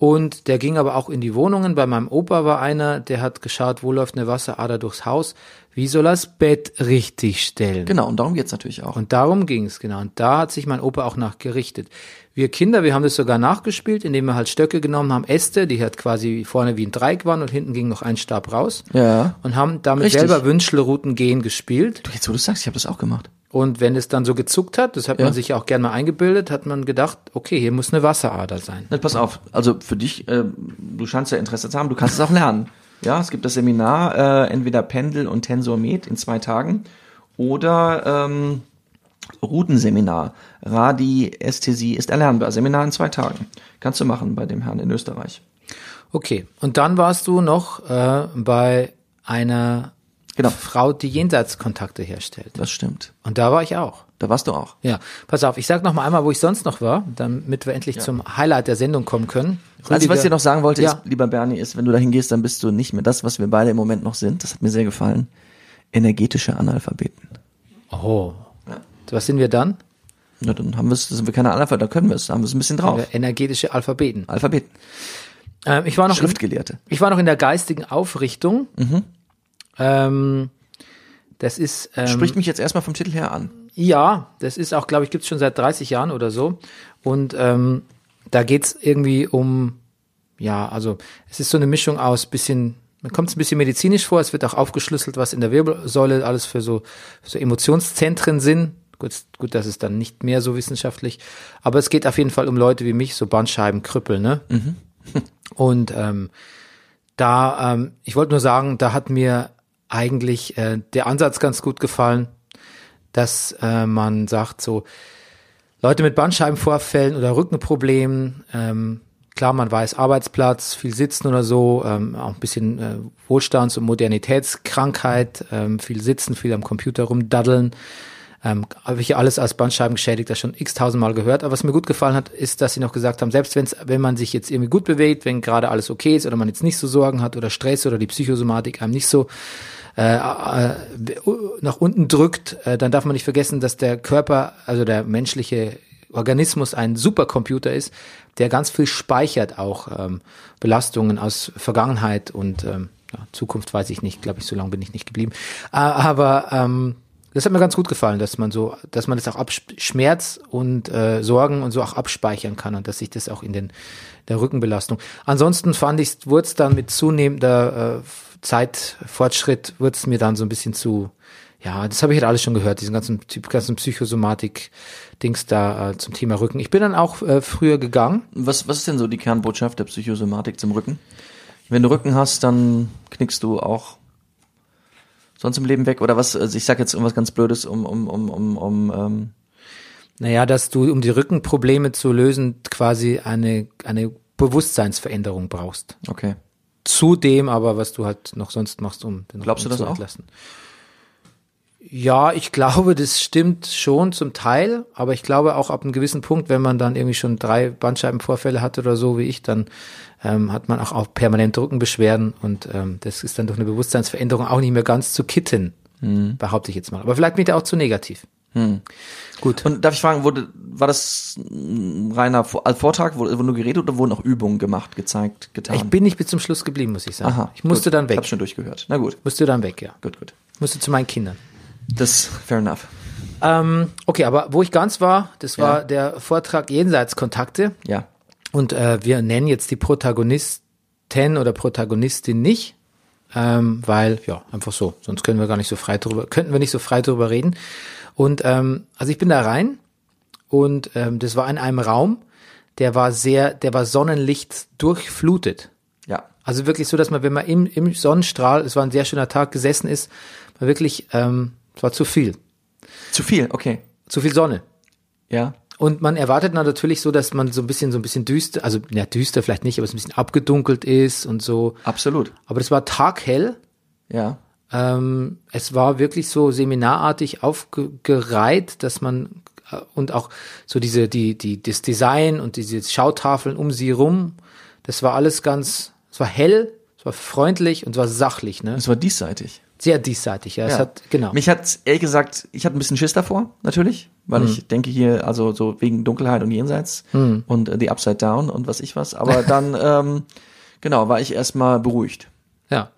Und der ging aber auch in die Wohnungen. Bei meinem Opa war einer, der hat geschaut, wo läuft eine Wasserader durchs Haus. Wie soll er das Bett richtig stellen? Genau, und darum geht's natürlich auch. Und darum ging's genau. Und da hat sich mein Opa auch nachgerichtet. Wir Kinder, wir haben das sogar nachgespielt, indem wir halt Stöcke genommen haben, Äste, die halt quasi vorne wie ein Dreieck waren und hinten ging noch ein Stab raus. Ja. Und haben damit Richtig. selber Wünschelrouten gehen gespielt. Du, jetzt wo du sagst, ich habe das auch gemacht. Und wenn es dann so gezuckt hat, das hat Ja. man sich ja auch gern mal eingebildet, hat man gedacht, okay, hier muss eine Wasserader sein. Na, pass auf, also für dich, äh, du scheinst ja Interesse zu haben, du kannst es auch lernen. Ja, es gibt das Seminar, äh, entweder Pendel und Tensormet in zwei Tagen oder ähm, Routenseminar. Radiästhesie ist erlernbar. Seminar in zwei Tagen. Kannst du machen bei dem Herrn in Österreich. Okay, und dann warst du noch äh, bei einer Genau. Frau, die Jenseitskontakte herstellt. Das stimmt. Und da war ich auch. Da warst du auch. Ja, pass auf, ich sag noch mal einmal, wo ich sonst noch war, damit wir endlich zum Highlight der Sendung kommen können. Also was ich Rüdiger- dir noch sagen wollte, Ja. ist, lieber Bernie, ist, wenn du dahin gehst, dann bist du nicht mehr das, was wir beide im Moment noch sind. Das hat mir sehr gefallen. Energetische Analphabeten. Oh. Was sind wir dann? Ja, dann haben wir es, sind wir keine Analphabeten, da können wir es, da haben wir es ein bisschen drauf. Energetische Alphabeten. Alphabeten. Ähm, ich war noch in, Schriftgelehrte. ich war noch in der geistigen Aufrichtung. Mhm. Ähm, das ist ähm, Spricht mich jetzt erstmal vom Titel her an. Ja, das ist auch, glaube ich, gibt's schon seit 30 Jahren oder so. Und ähm, da geht's irgendwie um, ja, also es ist so eine Mischung aus bisschen, man kommt es ein bisschen medizinisch vor, es wird auch aufgeschlüsselt, was in der Wirbelsäule alles für so, für so Emotionszentren sind. Gut, gut, das ist dann nicht mehr so wissenschaftlich. Aber es geht auf jeden Fall um Leute wie mich, so Bandscheibenkrüppel, ne? Und ähm, da, ähm, ich wollte nur sagen, da hat mir eigentlich äh, der Ansatz ganz gut gefallen, dass äh, man sagt so, Leute mit Bandscheibenvorfällen oder Rückenproblemen, ähm, klar, man weiß Arbeitsplatz, viel Sitzen oder so, ähm, auch ein bisschen äh, Wohlstands- und Modernitätskrankheit, ähm, viel Sitzen, viel am Computer rumdaddeln. Ähm, habe ich ja alles als Bandscheibengeschädigter schon x tausendmal gehört. Aber was mir gut gefallen hat, ist, dass sie noch gesagt haben, selbst wenn's, wenn man sich jetzt irgendwie gut bewegt, wenn gerade alles okay ist oder man jetzt nicht so Sorgen hat oder Stress oder die Psychosomatik einem nicht so äh, äh, nach unten drückt, äh, dann darf man nicht vergessen, dass der Körper, also der menschliche Organismus ein Supercomputer ist, der ganz viel speichert, auch ähm, Belastungen aus Vergangenheit und ähm, ja, Zukunft weiß ich nicht, glaube ich, so lange bin ich nicht geblieben. Äh, aber ähm, das hat mir ganz gut gefallen, dass man so, dass man das auch ab Schmerz und äh, Sorgen und so auch abspeichern kann und dass sich das auch in den der Rückenbelastung. Ansonsten fand ich, wurde es dann mit zunehmender äh, Zeitfortschritt, wurde es mir dann so ein bisschen zu, ja, das habe ich halt alles schon gehört, diesen ganzen ganzen Psychosomatik-Dings da äh, zum Thema Rücken. Ich bin dann auch äh, früher gegangen. Was, was ist denn so die Kernbotschaft der Psychosomatik zum Rücken? Wenn du Rücken hast, dann knickst du auch sonst im Leben weg? Oder was, also ich sag jetzt irgendwas ganz Blödes, um, um, um, um, um ähm, Naja, dass du, um die Rückenprobleme zu lösen, quasi eine, eine Bewusstseinsveränderung brauchst. okay. Zu dem aber, was du halt noch sonst machst, um den Glaubst du Rücken das zu auch? entlasten. Ja, ich glaube, das stimmt schon zum Teil, aber ich glaube auch ab einem gewissen Punkt, wenn man dann irgendwie schon drei Bandscheibenvorfälle hat oder so wie ich, dann ähm, hat man auch, auch permanent Rückenbeschwerden und ähm, das ist dann durch eine Bewusstseinsveränderung auch nicht mehr ganz zu kitten, Mhm. behaupte ich jetzt mal. Aber vielleicht bin ich da auch zu negativ. Gut. Und darf ich fragen, wurde, war das ein reiner also Vortrag, wurde, wurde nur geredet oder wurden auch Übungen gemacht, gezeigt, getan? Ich bin nicht bis zum Schluss geblieben, muss ich sagen. Aha, ich musste gut. dann Ich weg. hab schon durchgehört. Na gut, Musste dann weg, ja. gut, gut. Musste zu meinen Kindern. Das, fair enough. Ähm, okay, aber wo ich ganz war, das war Ja. der Vortrag Jenseitskontakte. Ja. Und äh, wir nennen jetzt die Protagonisten oder Protagonistin nicht, ähm, weil ja einfach so. Sonst können wir gar nicht so frei drüber, könnten wir nicht so frei drüber reden. Und ähm, also ich bin da rein und ähm, das war in einem Raum, der war sehr, der war Sonnenlicht durchflutet. Ja. Also wirklich so, dass man, wenn man im, im Sonnenstrahl, es war ein sehr schöner Tag, gesessen ist, man wirklich, ähm, es war zu viel, Zu viel, okay. zu viel Sonne. Ja. Und man erwartet dann natürlich so, dass man so ein bisschen, so ein bisschen düster, also ja, düster vielleicht nicht, aber es ein bisschen abgedunkelt ist und so. Absolut. Aber das war taghell. Ja. Ähm, es war wirklich so seminarartig aufgereiht, dass man äh, und auch so diese, die, die, das Design und diese Schautafeln um sie rum, das war alles ganz, es war hell, es war freundlich und es war sachlich, ne? Es war diesseitig. Sehr diesseitig, ja. Es Ja. hat, genau. Mich hat ehrlich gesagt, ich hatte ein bisschen Schiss davor, natürlich, weil ich denke hier, also so wegen Dunkelheit und Jenseits und äh, die Upside Down und was ich was. Aber *laughs* dann, ähm, genau, war ich erstmal beruhigt. Ja.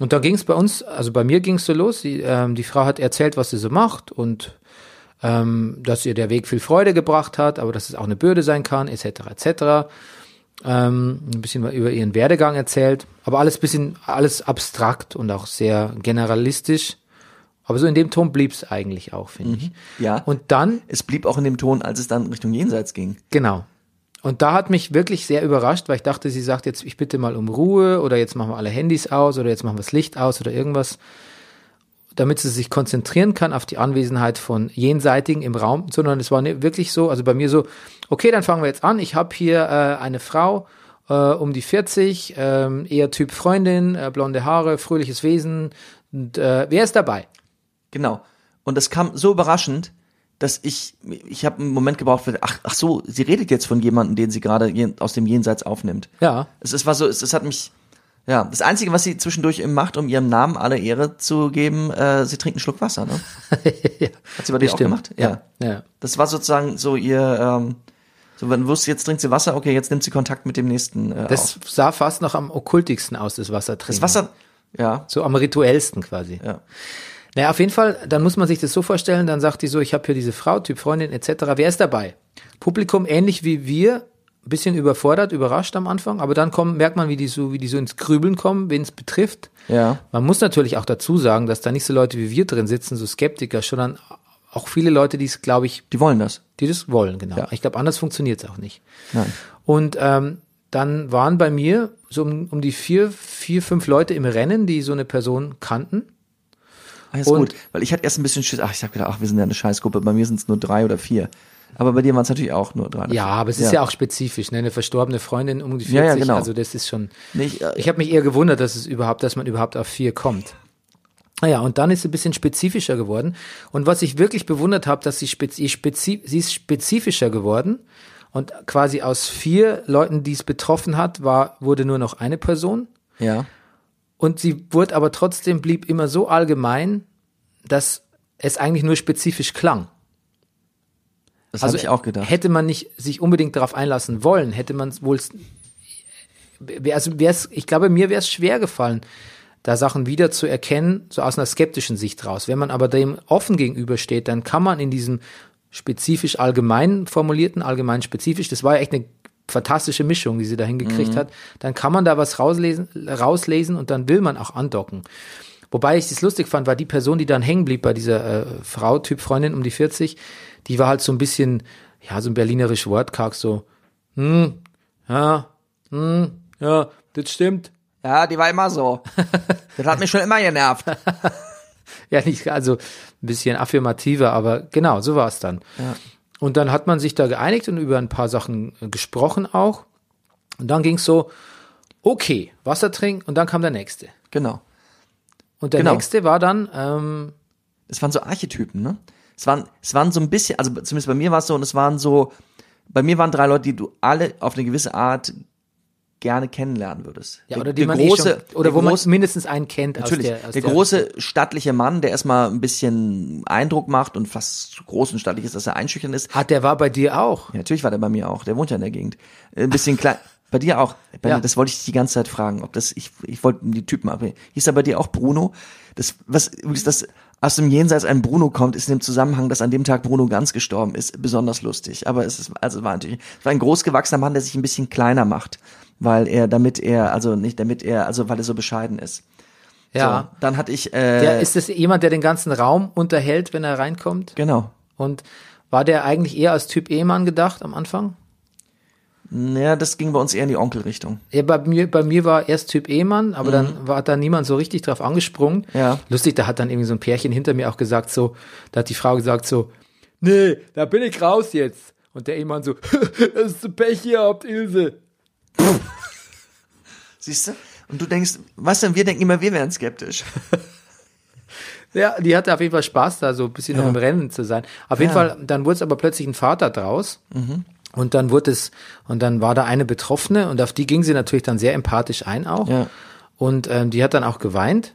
Und da ging es bei uns, also bei mir ging es so los. Die, ähm, die Frau hat erzählt, was sie so macht und ähm, dass ihr der Weg viel Freude gebracht hat, aber dass es auch eine Bürde sein kann, etc. etc. Ähm, ein bisschen über ihren Werdegang erzählt, aber alles bisschen, alles abstrakt und auch sehr generalistisch. Aber so in dem Ton blieb es eigentlich auch, finde ich. Ja. Und Und dann es blieb auch in dem Ton, als es dann Richtung Jenseits ging. Genau. Und da hat mich wirklich sehr überrascht, weil ich dachte, sie sagt jetzt, ich bitte mal um Ruhe oder jetzt machen wir alle Handys aus oder jetzt machen wir das Licht aus oder irgendwas, damit sie sich konzentrieren kann auf die Anwesenheit von Jenseitigen im Raum, sondern es war ne- wirklich so, also bei mir so, okay, dann fangen wir jetzt an. Ich habe hier äh, eine Frau äh, um die 40, ähm, eher Typ Freundin, äh, blonde Haare, fröhliches Wesen. Und, äh, wer ist dabei? Genau. Und das kam so überraschend, dass ich, ich habe einen Moment gebraucht, für, ach, ach so, sie redet jetzt von jemandem, den sie gerade aus dem Jenseits aufnimmt. Ja, Es, es war so, es, es hat mich, ja, das Einzige, was sie zwischendurch eben macht, um ihrem Namen alle Ehre zu geben, äh, sie trinkt einen Schluck Wasser, ne? *laughs* Hat sie bei dir auch stimmt. gemacht? Ja, ja. Das war sozusagen so ihr, ähm, so wenn du wusstest, jetzt trinkt sie Wasser, okay, jetzt nimmt sie Kontakt mit dem nächsten äh, Das auf. sah fast noch am okkultigsten aus, das Wassertrinken. Das Wasser, ja, So am rituellsten quasi. ja. Naja, auf jeden Fall, dann muss man sich das so vorstellen, dann sagt die so, ich habe hier diese Frau, Typ Freundin etc. Wer ist dabei? Publikum ähnlich wie wir, ein bisschen überfordert, überrascht am Anfang, aber dann kommen, merkt man, wie die so, wie die so ins Grübeln kommen, wen es betrifft. Ja. Man muss natürlich auch dazu sagen, dass da nicht so Leute wie wir drin sitzen, so Skeptiker, sondern auch viele Leute, die es, glaube ich, Die wollen das. die das wollen, genau. Ja. Ich glaube, anders funktioniert es auch nicht. Nein. Und ähm, dann waren bei mir so um, um die vier, vier, fünf Leute im Rennen, die so eine Person kannten. Ah, ist Und- gut, weil ich hatte erst ein bisschen Schiss, ach, ich hab gedacht, ach, wir sind ja eine Scheißgruppe, bei mir sind es nur drei oder vier. Aber bei dir waren es natürlich auch nur drei. oder Ja, aber es ist ja, auch spezifisch, ne? Eine verstorbene Freundin um die 40, Ja, ja, genau. also das ist schon. Nee, ich, äh, Ich habe mich eher gewundert, dass es überhaupt, dass man überhaupt auf vier kommt. Naja, und dann ist sie ein bisschen spezifischer geworden. Und was ich wirklich bewundert habe, dass sie, spezi spezi sie ist spezifischer geworden. Und quasi aus vier Leuten, die es betroffen hat, war, wurde nur noch eine Person. Ja. Und sie wurde aber trotzdem, blieb immer so allgemein, dass es eigentlich nur spezifisch klang. Das habe ich auch gedacht. Also Hätte man nicht sich unbedingt darauf einlassen wollen, hätte man es wohl, also wär's, ich glaube, mir wäre es schwer gefallen, da Sachen wieder zu erkennen, so aus einer skeptischen Sicht raus. Wenn man aber dem offen gegenübersteht, dann kann man in diesem spezifisch allgemein formulierten, allgemein spezifisch, das war ja echt eine fantastische Mischung, die sie da hingekriegt hat, dann kann man da was rauslesen, rauslesen und dann will man auch andocken. Wobei ich es lustig fand, war die Person, die dann hängen blieb bei dieser äh, Frau, Typ Freundin um die 40, die war halt so ein bisschen, ja, so ein berlinerisch wortkarg, so, hm, ja, hm, ja, das stimmt. Ja, die war immer so. *laughs* Das hat mich schon immer genervt. *laughs* Ja, nicht, also ein bisschen affirmativer, aber genau, so war es dann. Und dann hat man sich da geeinigt und über ein paar Sachen äh, gesprochen auch. Und dann ging es so, okay, Wasser trinken und dann kam der nächste. Genau. Und der Genau. nächste war dann, ähm, Es waren so Archetypen, ne? Es waren, es waren so ein bisschen, also zumindest bei mir war es so, und es waren so, bei mir waren drei Leute, die du alle auf eine gewisse Art gerne kennenlernen würdest. ja, Der- oder die der man große, eh schon, oder der wo man große- mindestens einen kennt Natürlich, aus der, aus der, große stattliche Mann, der erstmal ein bisschen Eindruck macht und fast groß und stattlich ist, dass er einschüchtern ist. Ah, der war bei dir auch. Ja, natürlich war der bei mir auch. Der wohnt ja in der Gegend. Ein bisschen klein. *laughs* Bei dir auch. Bei Ja. mir, das wollte ich dich die ganze Zeit fragen, ob das, ich, ich wollte die Typen ab. Hieß er bei dir auch Bruno? Das, was, übrigens, das aus dem Jenseits ein Bruno kommt, ist in dem Zusammenhang, dass an dem Tag Bruno ganz gestorben ist, besonders lustig. Aber es ist, also es war natürlich, es war ein großgewachsener Mann, der sich ein bisschen kleiner macht. Weil er, damit er, also nicht damit er, also weil er so bescheiden ist. Ja. So, dann hatte ich, äh, Der, ist das jemand, der den ganzen Raum unterhält, wenn er reinkommt? genau. Und war der eigentlich eher als Typ Ehemann gedacht am Anfang? Ja, das ging bei uns eher in die Onkelrichtung. Ja, bei mir, bei mir war erst Typ Ehemann, aber dann war da niemand so richtig drauf angesprungen. Mhm. Ja. Lustig, da hat dann irgendwie so ein Pärchen hinter mir auch gesagt, so, da hat die Frau gesagt, so, nee, da bin ich raus jetzt. Und der Ehemann so, *laughs* das ist Pech hier, habt Ilse. *laughs* Siehst du? Und du denkst, was denn? Wir denken immer, wir wären skeptisch. *laughs* Ja, die hatte auf jeden Fall Spaß, da so ein bisschen noch im Rennen zu sein. Auf jeden Fall, dann wurde es aber plötzlich ein Vater draus. Mhm. Und dann wurde es, und dann war da eine Betroffene und auf die ging sie natürlich dann sehr empathisch ein auch. Ja. Und ähm, die hat dann auch geweint.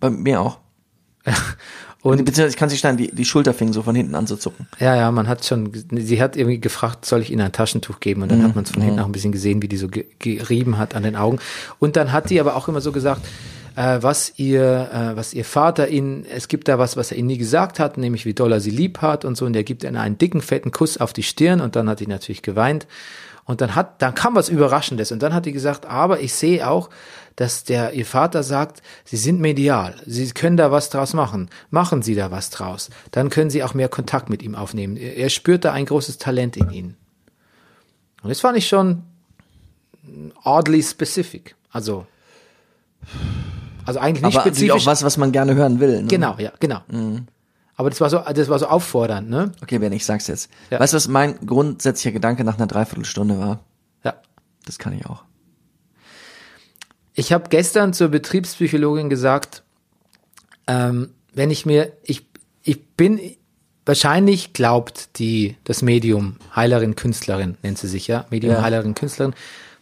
Bei mir auch. *laughs* Und Beziehungsweise ich kann sich stellen, die, die Schulter fing so von hinten an zu zucken. Ja, ja, man hat schon, sie hat irgendwie gefragt, soll ich Ihnen ein Taschentuch geben? Und dann hat man es von hinten auch ein bisschen gesehen, wie die so ge gerieben hat an den Augen. Und dann hat die aber auch immer so gesagt, äh, was ihr, äh, was ihr Vater ihnen, es gibt da was, was er ihnen nie gesagt hat, nämlich wie doll er sie lieb hat und so. Und er gibt ihnen einen dicken, fetten Kuss auf die Stirn und dann hat die natürlich geweint. Und dann hat, dann kam was Überraschendes. Und dann hat die gesagt, aber ich sehe auch, dass der, ihr Vater sagt, sie sind medial. Sie können da was draus machen. Machen Sie da was draus. Dann können Sie auch mehr Kontakt mit ihm aufnehmen. Er er spürt da ein großes Talent in Ihnen. Und das fand ich schon oddly specific. Also, also eigentlich nicht Aber spezifisch. auch was, was man gerne hören will. Ne? Genau, ja, genau. Aber das war so, das war so auffordernd, ne? Okay, Ben, ich sag's jetzt. Ja. Weißt du, was mein grundsätzlicher Gedanke nach einer Dreiviertelstunde war? Ja. Das kann ich auch. Ich habe gestern zur Betriebspsychologin gesagt, ähm, wenn ich mir, ich, ich bin, wahrscheinlich glaubt die, das Medium, Heilerin, Künstlerin, nennt sie sich ja, Medium, Ja. Heilerin, Künstlerin,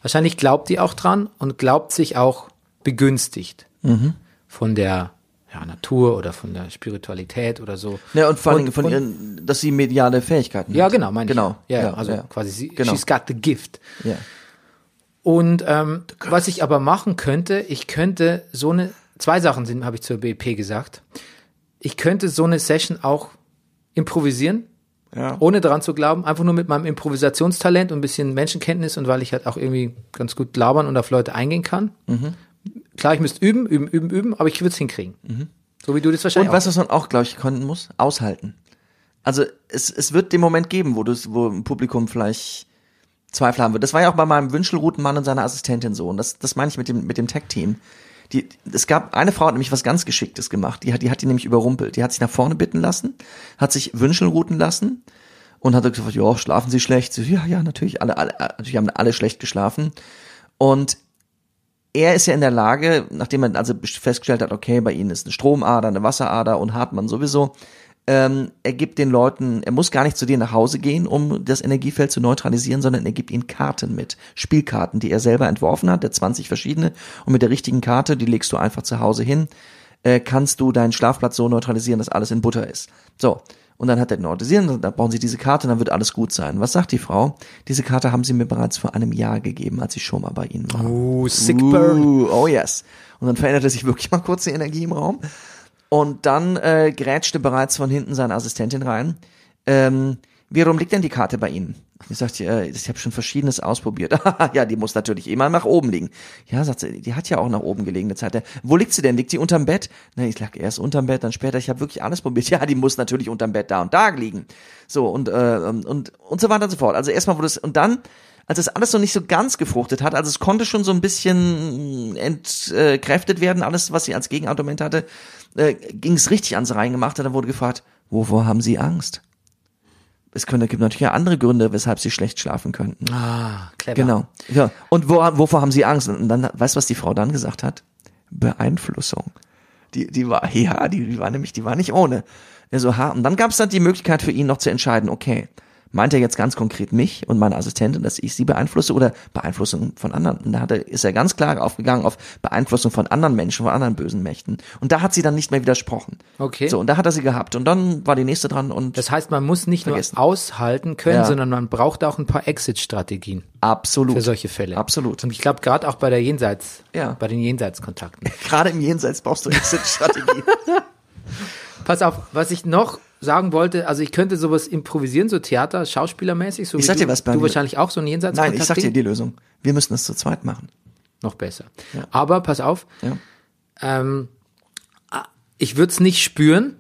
wahrscheinlich glaubt die auch dran und glaubt sich auch begünstigt von der ja, Natur oder von der Spiritualität oder so. Ja, und vor Dingen von und- ihren, dass sie mediale Fähigkeiten Ja, hat. genau, meine Genau. ich. Ja, ja, also quasi sie, Genau. she's got the gift. Ja. Und ähm, was ich aber machen könnte, ich könnte so eine, zwei Sachen sind, habe ich zur BP gesagt. Ich könnte so eine Session auch improvisieren, Ja. ohne dran zu glauben, einfach nur mit meinem Improvisationstalent und ein bisschen Menschenkenntnis und weil ich halt auch irgendwie ganz gut labern und auf Leute eingehen kann. Mhm. Klar, ich müsste üben, üben, üben, üben, aber ich würde es hinkriegen. So wie du das wahrscheinlich Und du, was man auch, glaube ich, können muss? Aushalten. Also es, es wird den Moment geben, wo, wo ein Publikum vielleicht Zweifel haben wird. Das war ja auch bei meinem Wünschelroutenmann und seiner Assistentin so. Und das, das meine ich mit dem, mit dem Tech-Team. Die, es gab eine Frau, hat nämlich was ganz Geschicktes gemacht. Die hat, die hat die nämlich überrumpelt. Die hat sich nach vorne bitten lassen, hat sich Wünschelrouten lassen und hat gesagt, ja, schlafen Sie schlecht? Sie, ja, ja, natürlich, alle, alle, natürlich haben alle schlecht geschlafen. Und er ist ja in der Lage, nachdem man also festgestellt hat, okay, bei ihnen ist eine Stromader, eine Wasserader und Hartmann sowieso, ähm, er gibt den Leuten, er muss gar nicht zu denen nach Hause gehen, um das Energiefeld zu neutralisieren, sondern er gibt ihnen Karten mit, Spielkarten, die er selber entworfen hat, der 20 verschiedene, und mit der richtigen Karte, die legst du einfach zu Hause hin, äh, kannst du deinen Schlafplatz so neutralisieren, dass alles in Butter ist. So. Und dann hat er neutralisieren, dann bauen sie diese Karte, dann wird alles gut sein. Was sagt die Frau? Diese Karte haben sie mir bereits vor einem Jahr gegeben, als ich schon mal bei ihnen war. Oh, sick burn. Uh, oh yes. Und dann veränderte sich wirklich mal kurz die Energie im Raum. Und dann äh, grätschte bereits von hinten seine Assistentin rein. Ähm, wie rum liegt denn die Karte bei Ihnen? Ich sagte, äh, ich habe schon verschiedenes ausprobiert. *laughs* ja, die muss natürlich immer nach oben liegen. Ja, sagt sie, die hat ja auch nach oben gelegen eine Zeit. Wo liegt sie denn? Liegt die unterm Bett? Ne, ich lag erst unterm Bett, dann später. Ich habe wirklich alles probiert. *laughs* Ja, die muss natürlich unterm Bett da und da liegen. So und äh, und und so weiter und so fort. Also erstmal wurde es und dann als das alles noch nicht so ganz gefruchtet hat, also es konnte schon so ein bisschen entkräftet werden, alles, was sie als Gegenargument hatte, äh, ging es richtig ans Reingemacht und dann wurde gefragt, wovor haben Sie Angst? Es könnte, gibt natürlich ja andere Gründe, weshalb sie schlecht schlafen könnten. Ah, clever. Genau. Ja. Und wo, wovor haben sie Angst? Und dann, weißt du, was die Frau dann gesagt hat? Beeinflussung. Die, die war, ja, die, die war nämlich, die war nicht ohne. So, ha. Und dann gab es dann die Möglichkeit für ihn noch zu entscheiden, okay, meint er jetzt ganz konkret mich und meine Assistentin, dass ich sie beeinflusse oder Beeinflussung von anderen? Und da hat er, ist er ganz klar aufgegangen auf Beeinflussung von anderen Menschen, von anderen bösen Mächten. Und da hat sie dann nicht mehr widersprochen. Okay. So, und da hat er sie gehabt. Und dann war die nächste dran und Das heißt, man muss nicht Vergessen. nur aushalten können, Ja. sondern man braucht auch ein paar Exit-Strategien absolut. für solche Fälle. Absolut. Und ich glaube, gerade auch bei der Jenseits, Ja. bei den Jenseitskontakten. *laughs* Gerade im Jenseits brauchst du Exit-Strategie. *laughs* Pass auf, was ich noch sagen wollte, also ich könnte sowas improvisieren, so Theater, schauspielermäßig, so Ich wie sag du, dir was, Bernie. du wahrscheinlich auch so ein Jenseitskontakt. Nein, ich sag dir die Lösung. Wir müssen das zu zweit machen. noch besser. Aber pass auf, Ja. ähm, ah, ich würde es nicht spüren,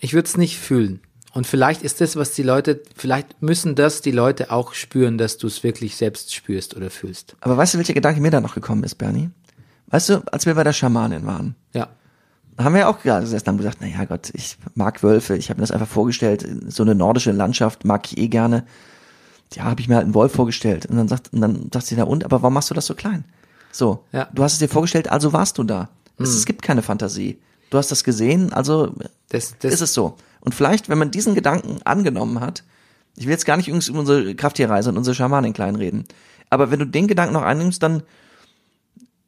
ich würde es nicht fühlen. Und vielleicht ist das, was die Leute, vielleicht müssen das die Leute auch spüren, dass du es wirklich selbst spürst oder fühlst. Aber weißt du, welcher Gedanke mir da noch gekommen ist, Bernie? Weißt du, als wir bei der Schamanin waren, Ja. Haben wir auch gerade und haben gesagt, na ja Gott, ich mag Wölfe, ich habe mir das einfach vorgestellt, so eine nordische Landschaft mag ich eh gerne. Ja, habe ich mir halt einen Wolf vorgestellt. Und dann sagt, und dann sagt sie, na und, aber warum machst du das so klein? So, Ja. du hast es dir vorgestellt, also warst du da. Es, es gibt keine Fantasie. Du hast das gesehen, also Das, das, ist es so. Und vielleicht, wenn man diesen Gedanken angenommen hat, ich will jetzt gar nicht übrigens über unsere Krafttierreise und unsere Schamanin kleinreden, aber wenn du den Gedanken noch annimmst, dann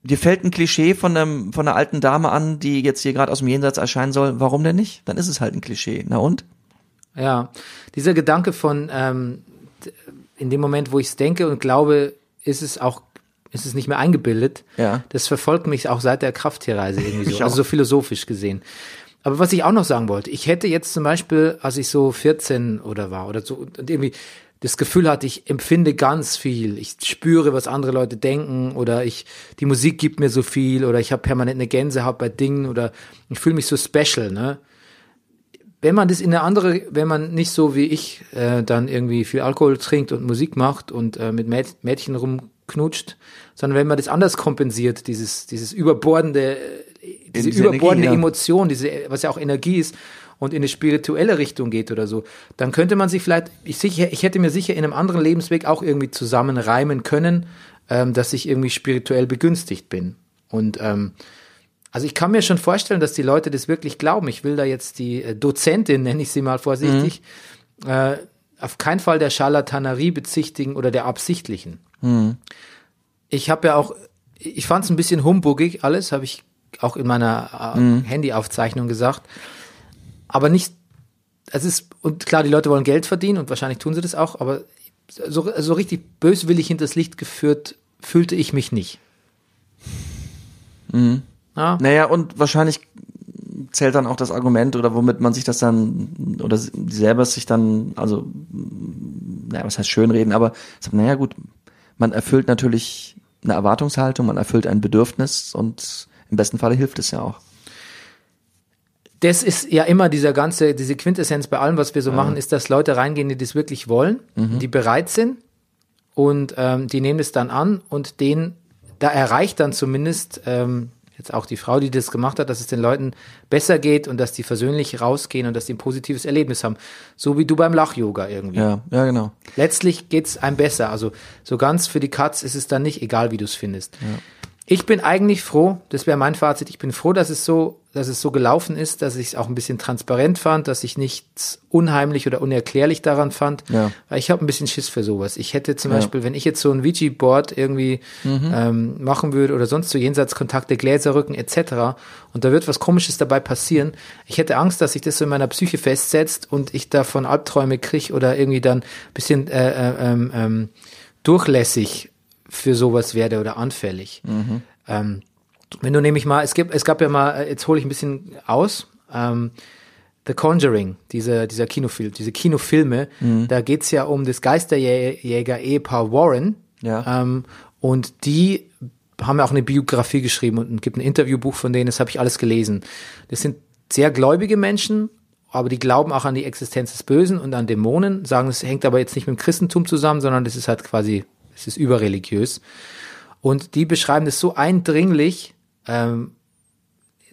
dir fällt ein Klischee von einem von einer alten Dame an, die jetzt hier gerade aus dem Jenseits erscheinen soll, warum denn nicht? Dann ist es halt ein Klischee. Na und? Ja, dieser Gedanke von ähm, in dem Moment, wo ich es denke und glaube, ist es auch, ist es nicht mehr eingebildet. Ja. Das verfolgt mich auch seit der Krafttierreise *laughs* irgendwie Ich so, also so philosophisch gesehen. Aber was ich auch noch sagen wollte, ich hätte jetzt zum Beispiel, als ich so 14 oder war oder so, und irgendwie das Gefühl hatte, ich empfinde ganz viel. Ich spüre, was andere Leute denken oder ich, die Musik gibt mir so viel oder ich habe permanent eine Gänsehaut bei Dingen oder ich fühle mich so special, ne? wenn man das in eine andere, wenn man nicht so wie ich äh, dann irgendwie viel Alkohol trinkt und Musik macht und äh, mit Mäd Mädchen rumknutscht, sondern wenn man das anders kompensiert, dieses dieses überbordende, äh, diese Diese überbordende Energie, ja. Emotion, diese was ja auch Energie ist und in eine spirituelle Richtung geht oder so, dann könnte man sich vielleicht, ich, sicher, ich hätte mir sicher in einem anderen Lebensweg auch irgendwie zusammenreimen können, ähm, dass ich irgendwie spirituell begünstigt bin und ähm, also ich kann mir schon vorstellen, dass die Leute das wirklich glauben. Ich will da jetzt die äh, Dozentin, nenne ich sie mal vorsichtig, äh, auf keinen Fall der Charlatanerie bezichtigen oder der absichtlichen. Ich habe ja auch, ich fand es ein bisschen humbugig alles, habe ich auch in meiner äh, Handyaufzeichnung gesagt. Aber nicht, es ist, und klar, die Leute wollen Geld verdienen und wahrscheinlich tun sie das auch, aber so, so richtig böswillig hinters Licht geführt fühlte ich mich nicht. Ja, Naja, und wahrscheinlich zählt dann auch das Argument oder womit man sich das dann oder selber sich dann, also, naja, was heißt schönreden, aber naja, gut, man erfüllt natürlich eine Erwartungshaltung, man erfüllt ein Bedürfnis und im besten Falle hilft es ja auch. Das ist ja immer dieser ganze, diese Quintessenz bei allem, was wir so machen, ist, dass Leute reingehen, die das wirklich wollen, die bereit sind und ähm, die nehmen es dann an und den, da erreicht dann zumindest ähm, jetzt auch die Frau, die das gemacht hat, dass es den Leuten besser geht und dass die versöhnlich rausgehen und dass die ein positives Erlebnis haben. So wie du beim Lach-Yoga irgendwie. Ja, ja, genau. Letztlich geht's einem besser. Also so ganz für die Katz ist es dann nicht, egal wie du es findest. Ich bin eigentlich froh, das wäre mein Fazit, ich bin froh, dass es so, dass es so gelaufen ist, dass ich es auch ein bisschen transparent fand, dass ich nichts unheimlich oder unerklärlich daran fand. Ja. Weil ich habe ein bisschen Schiss für sowas. Ich hätte zum Ja. Beispiel, wenn ich jetzt so ein Ouija-Board irgendwie ähm, machen würde oder sonst so Jenseitskontakte, Gläserrücken etc. und da wird was Komisches dabei passieren, ich hätte Angst, dass sich das so in meiner Psyche festsetzt und ich davon Albträume kriege oder irgendwie dann ein bisschen äh, äh, ähm, ähm, durchlässig für sowas werde oder anfällig. Ähm, wenn du nämlich mal, es gibt, es gab ja mal, äh, jetzt hole ich ein bisschen aus, ähm, The Conjuring, dieser, dieser Kinofilm, diese Kinofilme, da geht's ja um das Geisterjäger-Ehepaar Warren. Ja. Ähm, und die haben ja auch eine Biografie geschrieben und gibt ein Interviewbuch von denen, das habe ich alles gelesen. Das sind sehr gläubige Menschen, aber die glauben auch an die Existenz des Bösen und an Dämonen, sagen, es hängt aber jetzt nicht mit dem Christentum zusammen, sondern das ist halt quasi, es ist überreligiös. Und die beschreiben das so eindringlich. Ähm,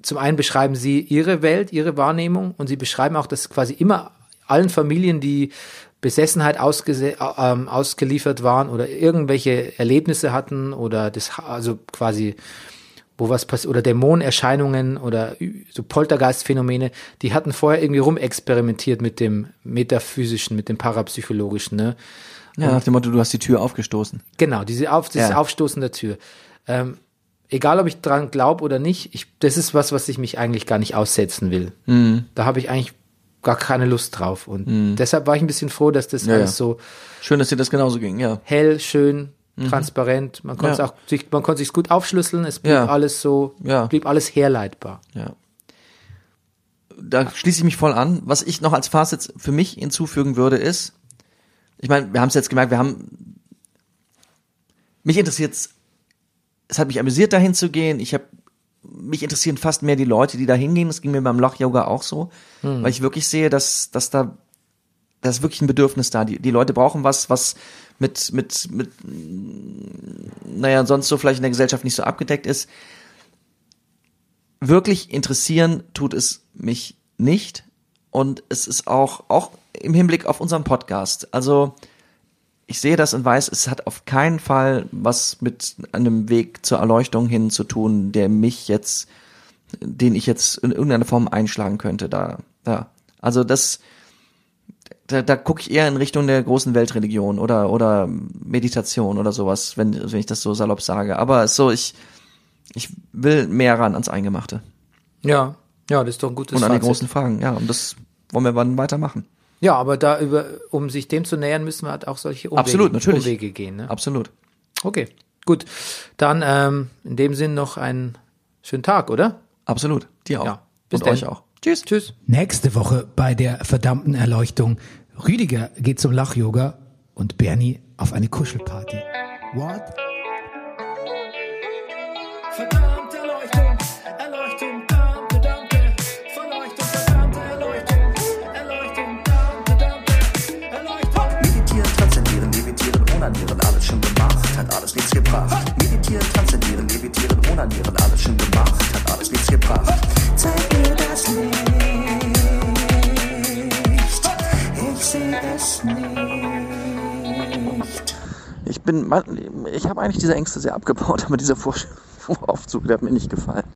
zum einen beschreiben sie ihre Welt, ihre Wahrnehmung und sie beschreiben auch, dass quasi immer allen Familien, die Besessenheit ausgese- äh, ähm, ausgeliefert waren oder irgendwelche Erlebnisse hatten oder das, also quasi wo was passiert, oder Dämonenerscheinungen oder so Poltergeistphänomene, die hatten vorher irgendwie rumexperimentiert mit dem metaphysischen, mit dem parapsychologischen, ne? Ja, nach dem Motto, du hast die Tür aufgestoßen. Genau, diese Auf, dieses Ja. Aufstoßen der Tür. Ähm, egal, ob ich dran glaube oder nicht, ich, das ist was, was ich mich eigentlich gar nicht aussetzen will. Mhm. Da habe ich eigentlich gar keine Lust drauf. Und deshalb war ich ein bisschen froh, dass das Ja, alles so Schön, dass dir das genauso ging, ja. hell, schön, transparent. Man konnte Mhm. Ja. es auch sich, man konnte sich gut aufschlüsseln. Es blieb Ja. alles so, Ja. blieb alles herleitbar. Ja. Da schließe ich mich voll an. Was ich noch als Fazit für mich hinzufügen würde, ist, ich meine, wir haben es jetzt gemerkt, wir haben, mich interessiert es hat mich amüsiert, dahin zu gehen. Ich habe, mich interessieren fast mehr die Leute, die da hingehen. Das ging mir beim Lach-Yoga auch so, weil ich wirklich sehe, dass, dass da, da ist wirklich ein Bedürfnis da. Die, die Leute brauchen was, was mit, mit, mit, naja, sonst so vielleicht in der Gesellschaft nicht so abgedeckt ist wirklich interessieren tut es mich nicht. Und es ist auch, auch im Hinblick auf unseren Podcast. Also, ich sehe das und weiß, es hat auf keinen Fall was mit einem Weg zur Erleuchtung hin zu tun, der mich jetzt, den ich jetzt in irgendeiner Form einschlagen könnte. Da, da. Also das, da, da gucke ich eher in Richtung der großen Weltreligion oder oder Meditation oder sowas, wenn, wenn ich das so salopp sage. Aber so, ich, ich will mehr ran ans Eingemachte Ja, ja, das ist doch ein gutes und an die Fazit. großen Fragen. Ja, und das wollen wir dann weitermachen. Ja, aber da über, um sich dem zu nähern, müssen wir halt auch solche Umwege, Absolut, natürlich. Umwege gehen. Ne? Absolut. Okay, gut. Dann ähm, in dem Sinn noch einen schönen Tag, oder? Absolut. Dir auch. Ja. Bis und dann. euch auch. Tschüss. Tschüss. Nächste Woche bei der verdammten Erleuchtung. Rüdiger geht zum Lach-Yoga und Bernie auf eine Kuschelparty. What? Verdammte nichts gebracht. Meditieren, transzendieren, levitieren, onanieren, alles schon gemacht, hat alles nichts gebracht. Zeig mir das Licht, ich sehe es nicht. Ich bin, ich habe eigentlich diese Ängste sehr abgebaut, *laughs* aber dieser Vor- Voraufzug, *laughs* der hat mir nicht gefallen.